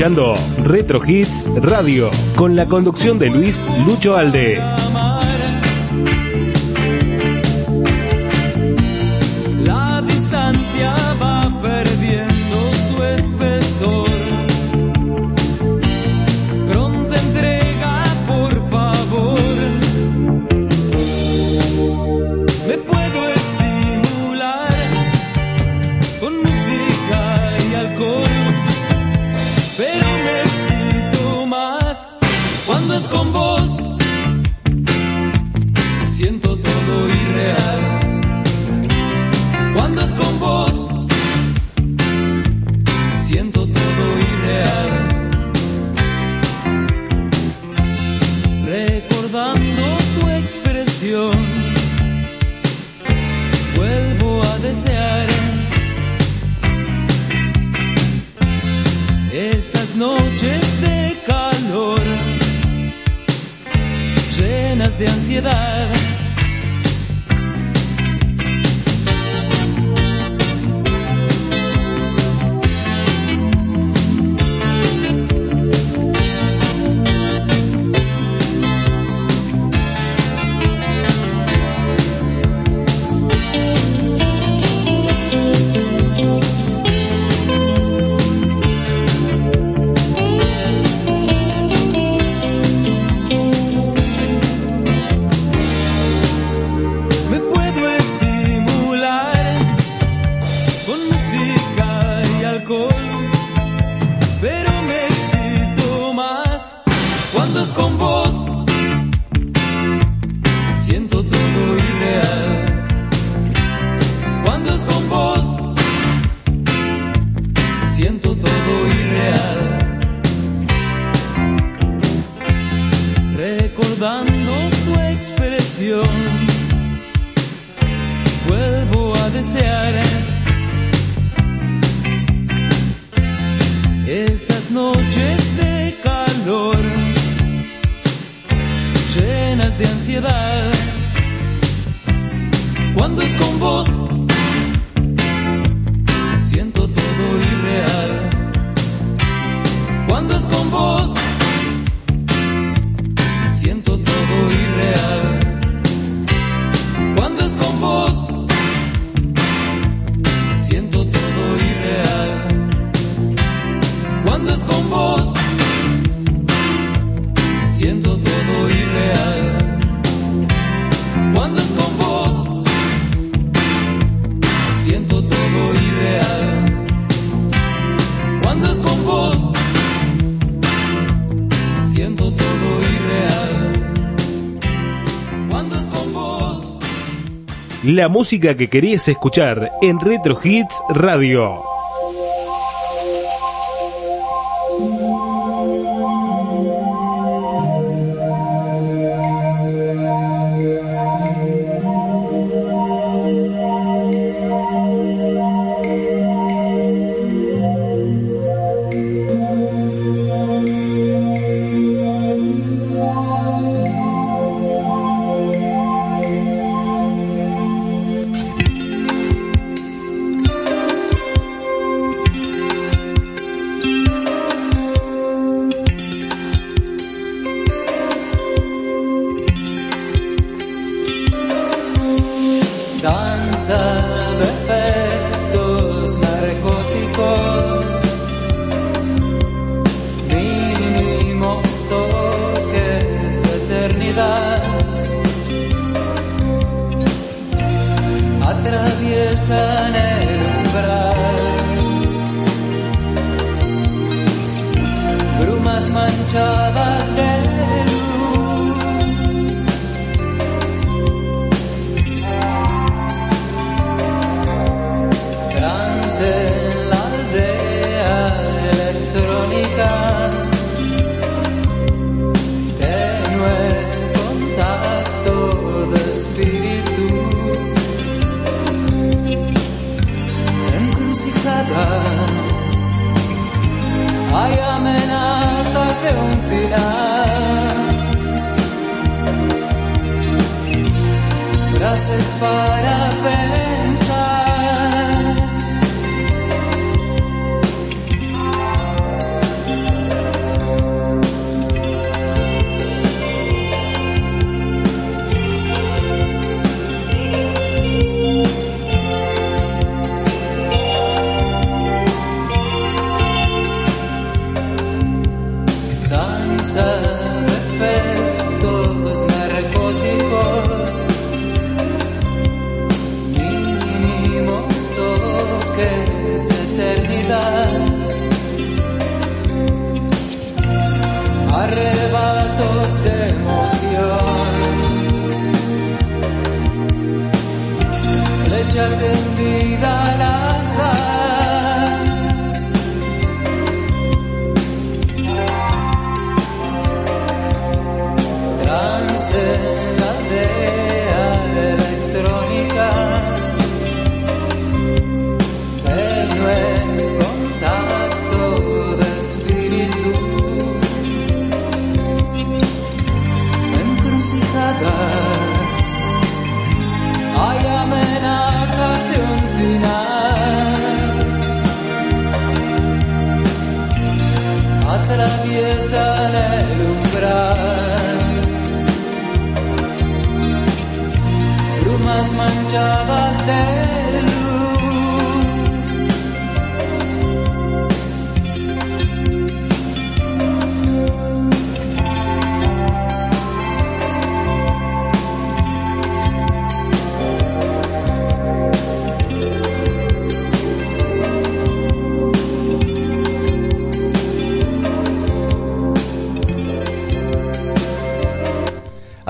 O: escuchando Retro Hits Radio con la conducción de Luis Lucho Alde.
A: la música
O: que querías escuchar en Retro Hits Radio.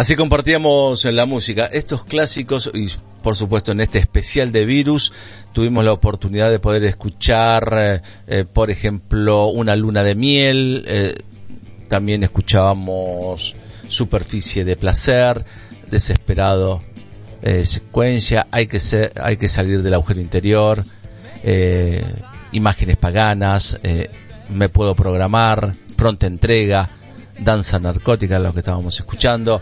H: Así compartíamos la música, estos clásicos y por supuesto en este especial de virus tuvimos la oportunidad de poder escuchar, eh, eh, por ejemplo, una luna de miel, eh, también escuchábamos superficie de placer, desesperado, eh, secuencia, hay que ser, hay que salir del agujero interior, imágenes paganas, me puedo programar, pronta entrega, danza narcótica, lo que estábamos escuchando.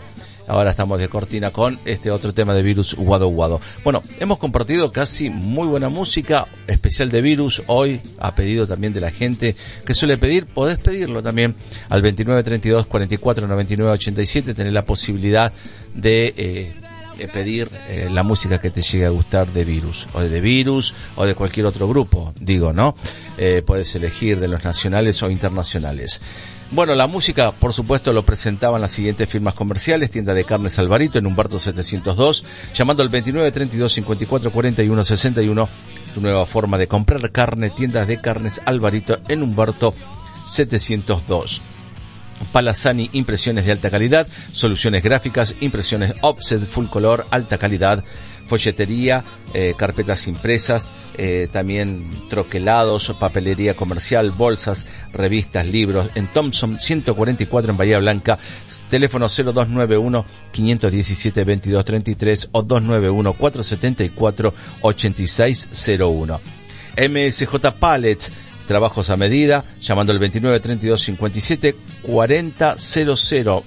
H: Ahora estamos de cortina con este otro tema de virus Guado Guado. Bueno, hemos compartido casi muy buena música, especial de virus, hoy a pedido también de la gente que suele pedir, podés pedirlo también al 29 32 44 99 87, tener la posibilidad de eh, pedir eh, la música que te llegue a gustar de Virus, o de Virus, o de cualquier otro grupo, digo, ¿no? Eh, puedes elegir de los nacionales o internacionales. Bueno, la música, por supuesto, lo presentaban las siguientes firmas comerciales, tienda de carnes Alvarito en Humberto 702, llamando al 29 32 54 41 61, tu nueva forma de comprar carne, tiendas de carnes Alvarito en Humberto 702. Palazani Impresiones de alta calidad, soluciones gráficas, impresiones offset, full color, alta calidad, folletería, eh, carpetas impresas, eh, también troquelados, papelería comercial, bolsas, revistas, libros, en Thompson 144 en Bahía Blanca, teléfono 0291 517 2233 o 291 474 8601. MSJ Pallets, trabajos a medida, llamando al 29 32 57 40 00.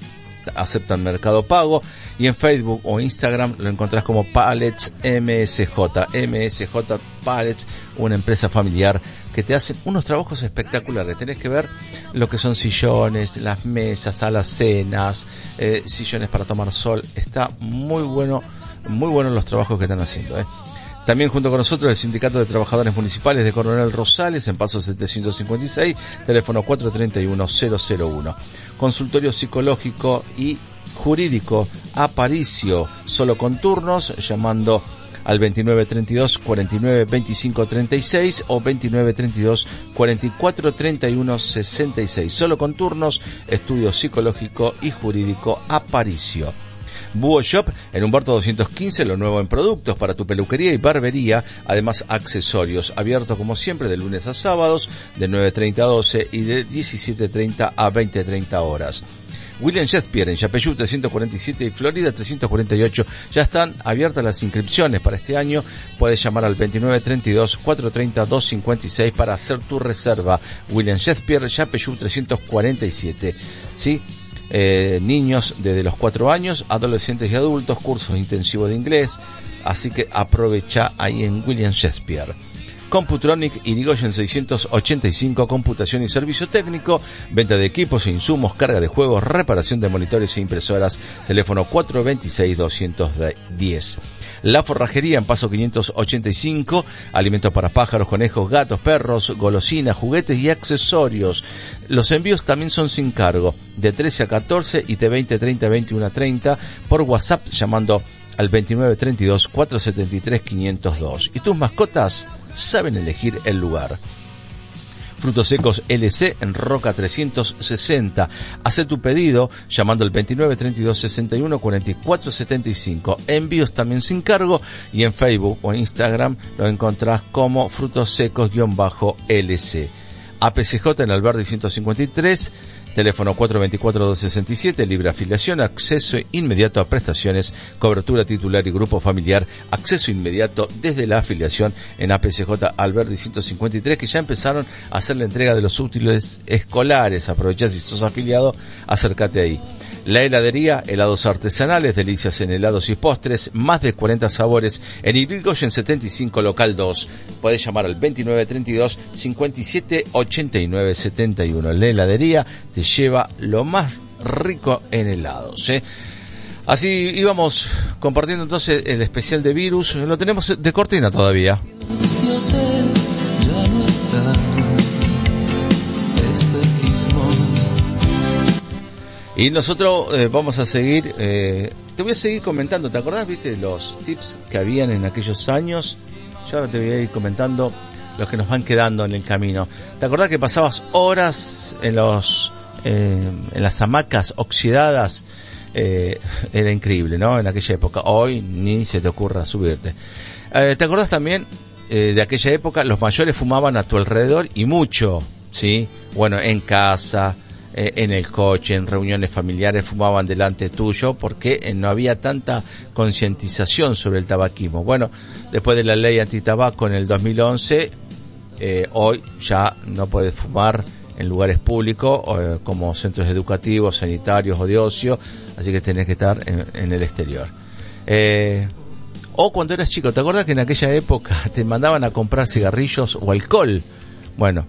H: Aceptan Mercado Pago y en Facebook o Instagram lo encontrás como Pallets MSJ. MSJ Pallets, una empresa familiar que te hacen unos trabajos espectaculares. Tenés que ver lo que son sillones, las mesas, salas cenas, eh, sillones para tomar sol. Está muy bueno, muy buenos los trabajos que están haciendo. Eh. También junto con nosotros el Sindicato de Trabajadores Municipales de Coronel Rosales en Paso 756, teléfono 431-001. Consultorio psicológico y jurídico Aparicio, solo con turnos, llamando al 2932 49 25 36 o 2932 44 31 66. Solo con turnos, estudio psicológico y jurídico Aparicio. Búho Shop en Humberto 215, lo nuevo en productos para tu peluquería y barbería, además accesorios, abierto como siempre de lunes a sábados, de 9.30 a 12 y de 17.30 a 20.30 horas. William Shakespeare en Yapeyú 347 y Florida 348. Ya están abiertas las inscripciones para este año. Puedes llamar al 2932 430 256 para hacer tu reserva. William Shakespeare, Yapeyú 347. ¿Sí? eh, niños desde los 4 años, adolescentes y adultos, cursos intensivos de inglés, así que aprovecha ahí en William Shakespeare. Computronic Irigoyen 685, computación y servicio técnico, venta de equipos e insumos, carga de juegos, reparación de monitores e impresoras, teléfono 426-210. La Forrajería en Paso 585, alimentos para pájaros, conejos, gatos, perros, golosinas, juguetes y accesorios. Los envíos también son sin cargo, de 13 a 14 y de 20 30 21 30 por WhatsApp llamando al 2932 473 502. Y tus mascotas saben elegir el lugar. Frutos secos LC en Roca 360. Hace tu pedido llamando al 29 32 61 44 75. Envíos también sin cargo y en Facebook o Instagram lo encontrás como Frutos Secos-LC. APCJ en Alberdi 153. Teléfono 424-267, libre afiliación, acceso inmediato a prestaciones, cobertura titular y grupo familiar, acceso inmediato desde la afiliación en APCJ Alberdi 153, que ya empezaron a hacer la entrega de los útiles escolares. Aprovechá si sos afiliado, acércate ahí. La heladería, helados artesanales, delicias en helados y postres, más de 40 sabores, en Irigoyen 75, local 2. Podés llamar al 2932 57 89 71. La heladería te lleva lo más rico en helados. ¿eh? Así íbamos compartiendo entonces el especial de virus. Lo tenemos de cortina todavía. Y nosotros eh, vamos a seguir, eh, te voy a seguir comentando, ¿te acordás, viste, los tips que habían en aquellos años? Yo ahora te voy a ir comentando los que nos van quedando en el camino. ¿Te acordás que pasabas horas en los, eh, en las hamacas oxidadas? Eh, era increíble, ¿no? En aquella época. Hoy ni se te ocurra subirte. Eh, ¿Te acordás también eh, de aquella época? Los mayores fumaban a tu alrededor y mucho, ¿sí? Bueno, en casa, eh, en el coche, en reuniones familiares fumaban delante tuyo porque eh, no había tanta concientización sobre el tabaquismo. Bueno, después de la ley antitabaco en el 2011, eh, hoy ya no puedes fumar en lugares públicos como centros educativos, sanitarios o de ocio, así que tenés que estar en, el exterior. O cuando eras chico, ¿te acuerdas que en aquella época <laughs> te mandaban a comprar cigarrillos o alcohol? Bueno,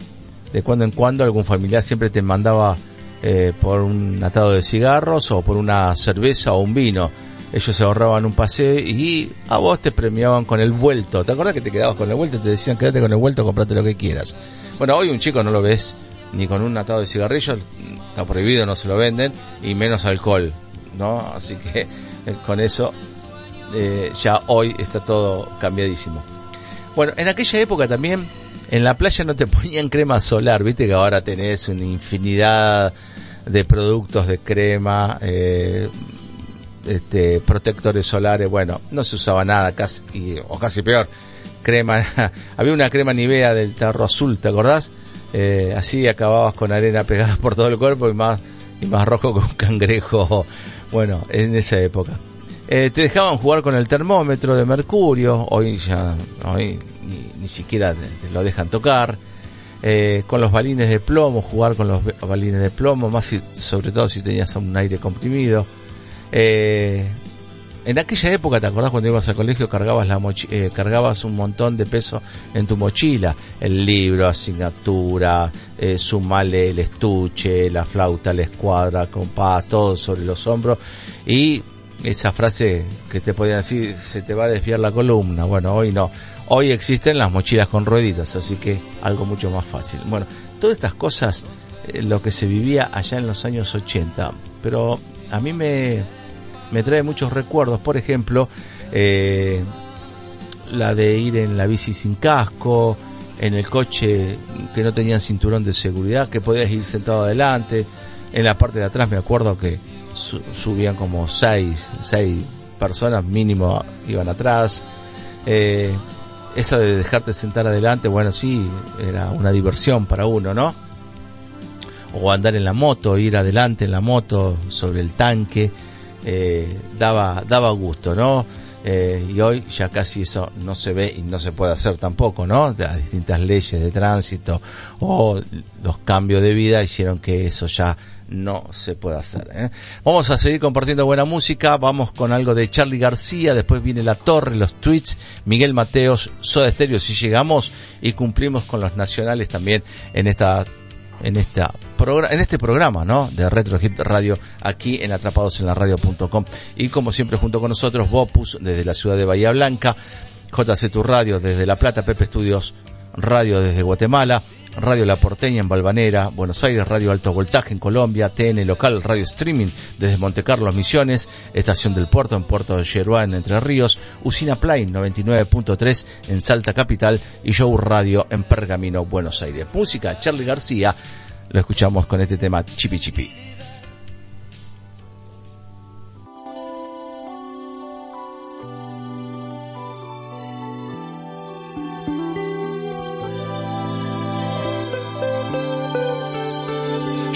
H: de cuando en cuando algún familiar siempre te mandaba eh, por un atado de cigarros o por una cerveza o un vino. Ellos se ahorraban un paseo y a vos te premiaban con el vuelto. ¿Te acuerdas que te quedabas con el vuelto? Te decían quédate con el vuelto, comprate lo que quieras. Bueno, hoy un chico no lo ves ni con un atado de cigarrillos, está prohibido, no se lo venden, y menos alcohol, ¿no? Así que eh, con eso eh, ya hoy está todo cambiadísimo. Bueno, en aquella época también en la playa no te <laughs> ponían crema solar, viste que ahora tenés una infinidad de productos de crema, eh, este, protectores solares, bueno, no se usaba nada, casi, o casi peor, crema, <laughs> había una crema Nivea del tarro azul, ¿te acordás? Eh, así acababas con arena pegada por todo el cuerpo y más, y más rojo que un cangrejo, bueno, en esa época. Eh, te dejaban jugar con el termómetro de mercurio, hoy ya, hoy ni, siquiera te lo dejan tocar. Eh, con los balines de plomo, jugar con los balines de plomo, más si- sobre todo si tenías un aire comprimido. Eh, en aquella época, ¿te acordás cuando ibas al colegio cargabas la eh, cargabas un montón de peso en tu mochila? El libro, asignatura, eh, sumale el estuche, la flauta, la escuadra, compás, todo sobre los hombros y esa frase que te podían decir, se te va a desviar la columna. Bueno, hoy no. Hoy existen las mochilas con rueditas, así que algo mucho más fácil. Bueno, todas estas cosas, eh, lo que se vivía allá en los años 80, pero a mí me, me trae muchos recuerdos. Por ejemplo, eh, la de ir en la bici sin casco, en el coche que no tenían cinturón de seguridad, que podías ir sentado adelante. En la parte de atrás me acuerdo que su- subían como seis, seis personas mínimo iban atrás. Eh, esa de dejarte sentar adelante, bueno, sí, era una diversión para uno, ¿no? O andar en la moto, ir adelante en la moto sobre el tanque, eh, daba, daba gusto, ¿no? Eh, y hoy ya casi eso no se ve y no se puede hacer tampoco, ¿no? Las distintas leyes de tránsito o los cambios de vida hicieron que eso ya no se pueda hacer. ¿eh? Vamos a seguir compartiendo buena música, vamos con algo de Charlie García, después viene La Torre, los tweets, Miguel Mateos, Soda Stereo, si llegamos y cumplimos con los nacionales también en esta, en esta en este programa, ¿no? De Retro Hit Radio, aquí en atrapadosenlaradio.com. Y como siempre, junto con nosotros, Bopus, desde la ciudad de Bahía Blanca, JC Tu Radio desde La Plata, Pepe Estudios Radio desde Guatemala, Radio La Porteña en Balvanera, Buenos Aires, Radio Alto Voltaje en Colombia, TN Local, Radio Streaming desde Monte Carlos Misiones, Estación del Puerto en Puerto de Yeruá en Entre Ríos, Usina Play 99.3 en Salta Capital y Show Radio en Pergamino, Buenos Aires. Música, Charlie García, lo escuchamos con este tema Chipi Chipi.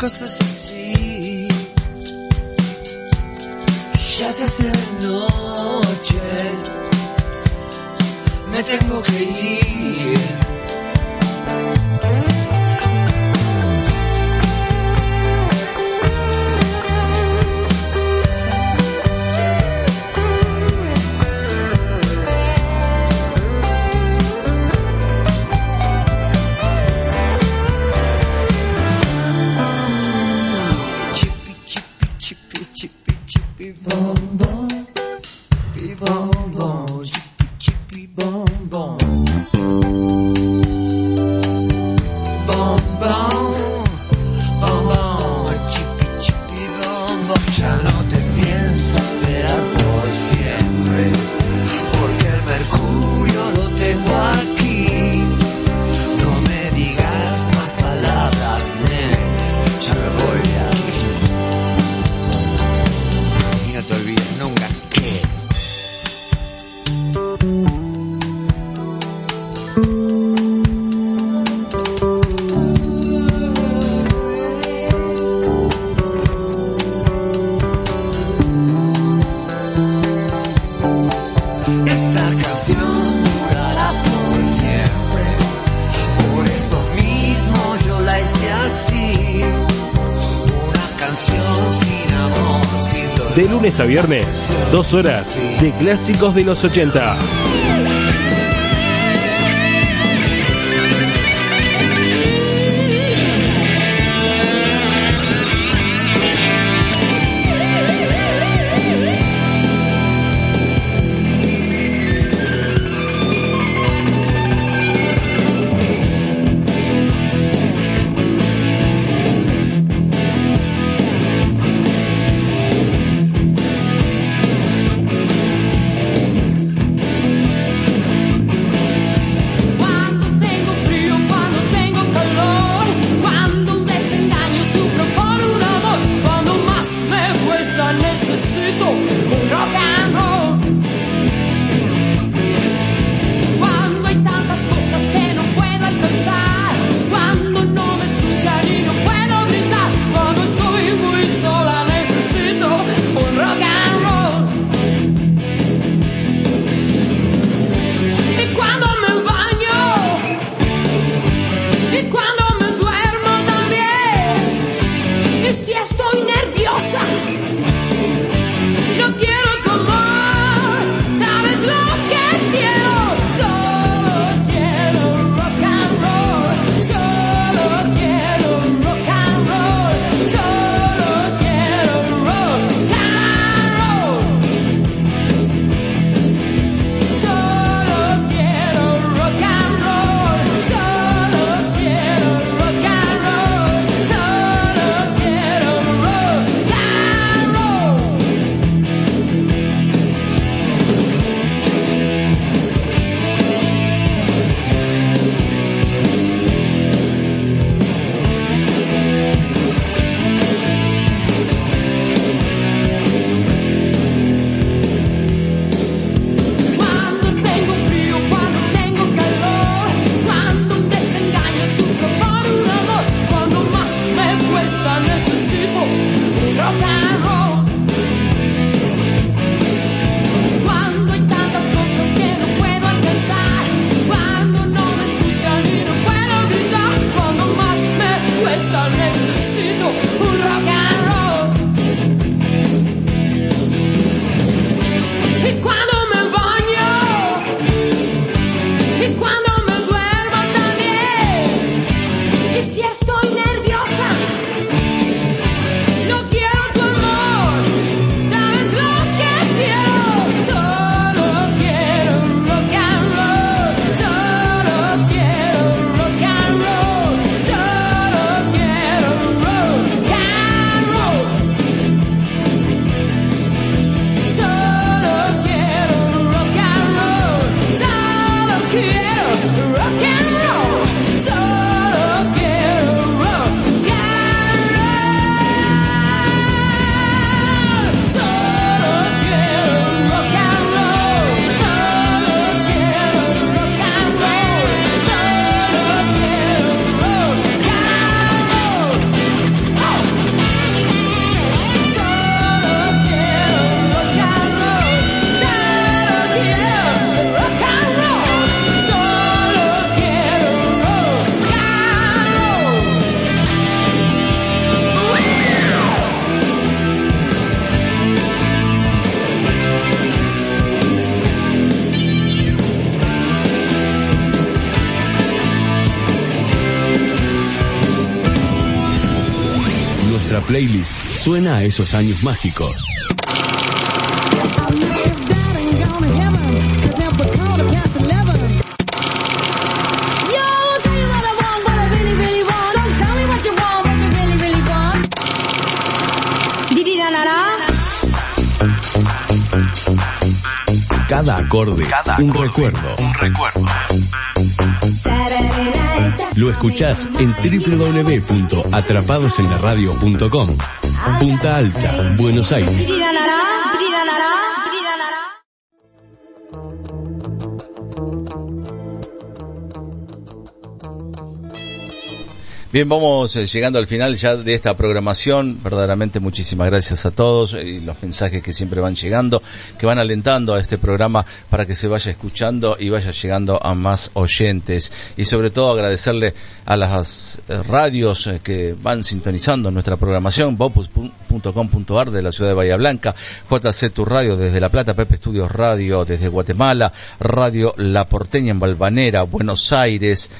Q: La cosa es así. Ya se hace de noche, me tengo que ir.
L: Lunes a viernes, dos horas de clásicos de los 80.
C: Suena a esos años mágicos. Cada acorde, un recuerdo. Un recuerdo. Lo escuchás en www.atrapadosenlaradio.com. Punta Alta, Buenos Aires.
H: Bien, vamos eh, llegando al final ya de esta programación. Verdaderamente muchísimas gracias a todos y los mensajes que siempre van llegando, que van alentando a este programa para que se vaya escuchando y vaya llegando a más oyentes. Y sobre todo agradecerle a las eh, radios eh, que van sintonizando nuestra programación, bopus.com.ar de la ciudad de Bahía Blanca, JC Tu Radio desde La Plata, Pepe Estudios Radio desde Guatemala, Radio La Porteña en Balvanera, Buenos Aires,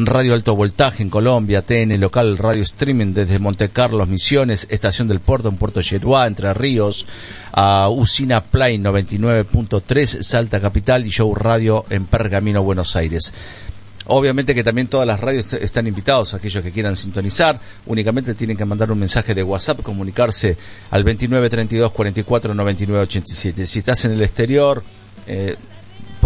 H: Radio Alto Voltaje en Colombia, TN Local Radio Streaming desde Monte Carlos, Misiones, Estación del Puerto en Puerto Yeruá, Entre Ríos, a Usina Play 99.3, Salta Capital y Show Radio en Pergamino, Buenos Aires. Obviamente que también todas las radios están invitados, aquellos que quieran sintonizar, únicamente tienen que mandar un mensaje de WhatsApp, comunicarse al 29 32 44 99 87. Si estás en el exterior, eh,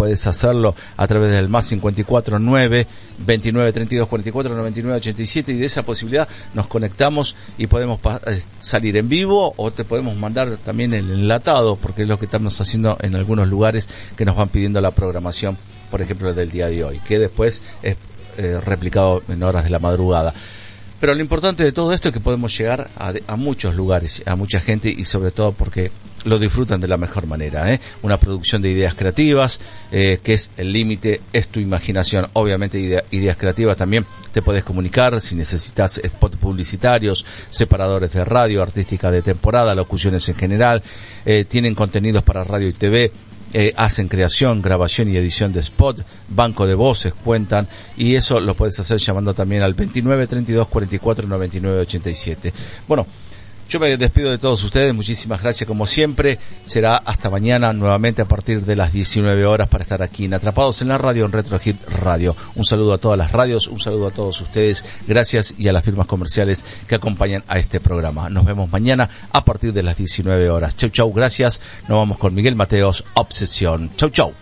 H: puedes hacerlo a través del más 54 9 29 32 44 99 87 y de esa posibilidad nos conectamos y podemos eh, salir en vivo o te podemos mandar también el enlatado porque es lo que estamos haciendo en algunos lugares que nos van pidiendo la programación por ejemplo del día de hoy que después es eh, replicado en horas de la madrugada. Pero lo importante de todo esto es que podemos llegar a, a muchos lugares, a mucha gente y sobre todo porque lo disfrutan de la mejor manera. ¿eh? Una producción de ideas creativas, eh, que es el límite, es tu imaginación. Obviamente idea- ideas creativas también te puedes comunicar si necesitas spots publicitarios, separadores de radio, artística de temporada, locuciones en general, eh, tienen contenidos para radio y TV, eh, hacen creación, grabación y edición de spot, banco de voces cuentan y eso lo puedes hacer llamando también al 29 32 44 99 87. Bueno, yo me despido de todos ustedes, muchísimas gracias como siempre, será hasta mañana nuevamente a partir de las 19 horas para estar aquí en Atrapados en la Radio, en Retro Hit Radio. Un saludo a todas las radios, un saludo a todos ustedes, gracias y a las firmas comerciales que acompañan a este programa. Nos vemos mañana a partir de las 19 horas. Chau chau, gracias, nos vamos con Miguel Mateos, Obsesión. Chau chau.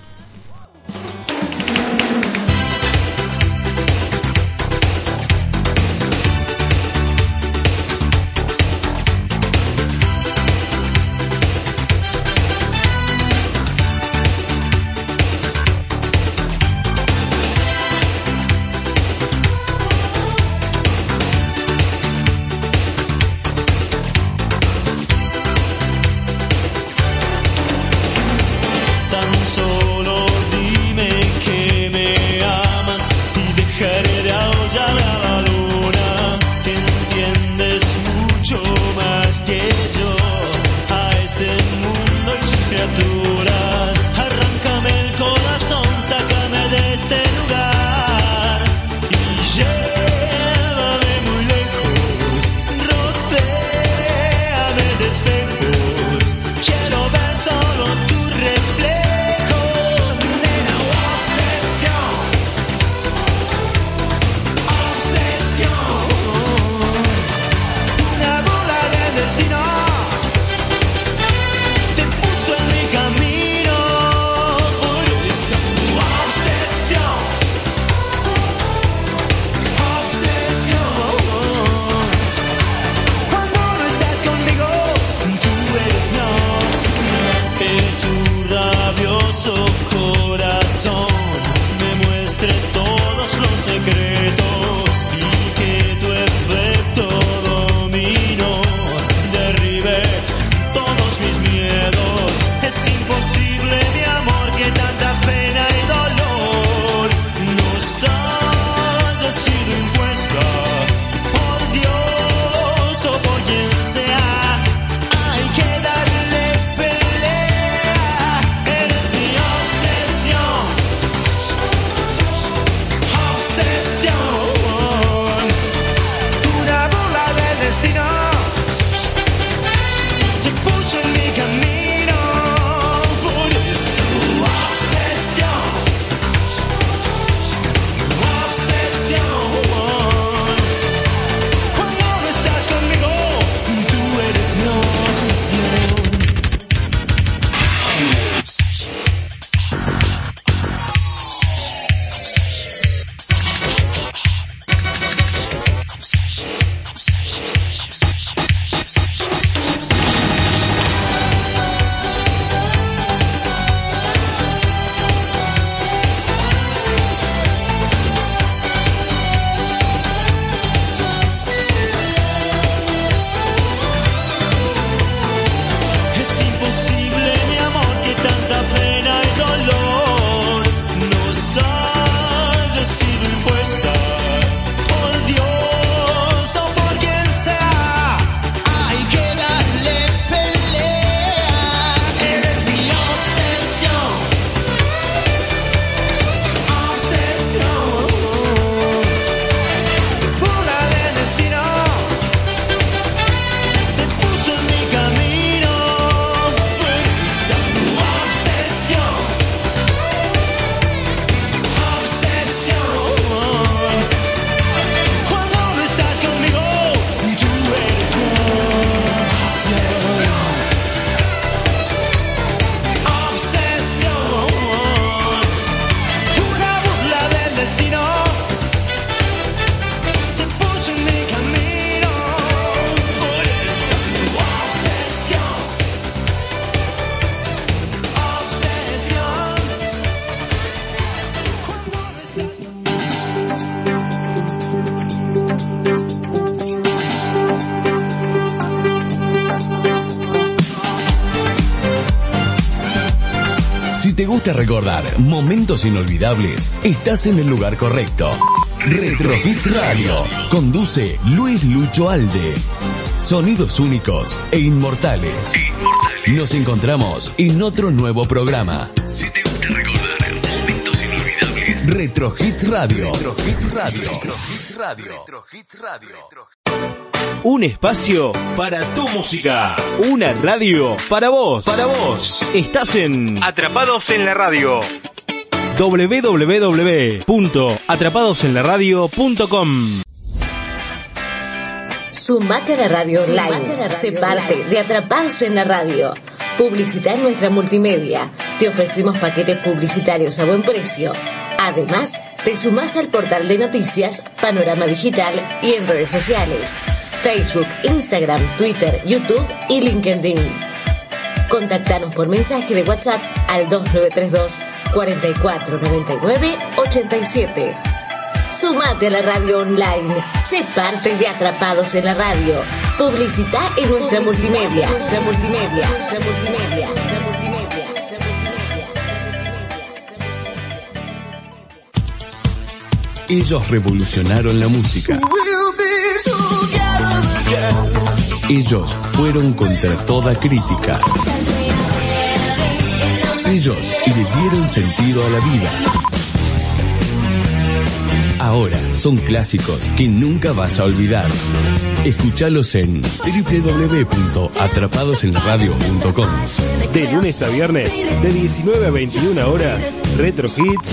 C: Gusta recordar momentos inolvidables, estás en el lugar correcto. Retro Hits Radio. Conduce Luis Lucho Alde. Sonidos únicos e inmortales. Nos encontramos en otro nuevo programa. Retro Hits Radio. Retro Hits Radio. Retro Hits Radio. Retro Hits Radio.
A: Un espacio para tu música. Una radio para vos. Para vos. Estás en Atrapados en la Radio. www.atrapadosenlaradio.com
R: Sumate a la radio online. Sé parte de Atrapados en la radio. Publicita en nuestra multimedia. Te ofrecemos paquetes publicitarios a buen precio. Además, te sumás al portal de noticias Panorama Digital y en redes sociales. Facebook, Instagram, Twitter, YouTube y LinkedIn. Contactanos por mensaje de WhatsApp al 2932 4499 87. Sumate a la radio online. Sé parte de Atrapados en la Radio. Publicita en nuestra multimedia. Nuestra multimedia. Nuestra multimedia. Nuestra multimedia.
C: Ellos revolucionaron la música. Ellos fueron contra toda crítica. Ellos le dieron sentido a la vida. Ahora son clásicos que nunca vas a olvidar. Escuchalos en www.atrapadosenlaradio.com.
A: De lunes a viernes, de 19 a 21 horas, Retro Hits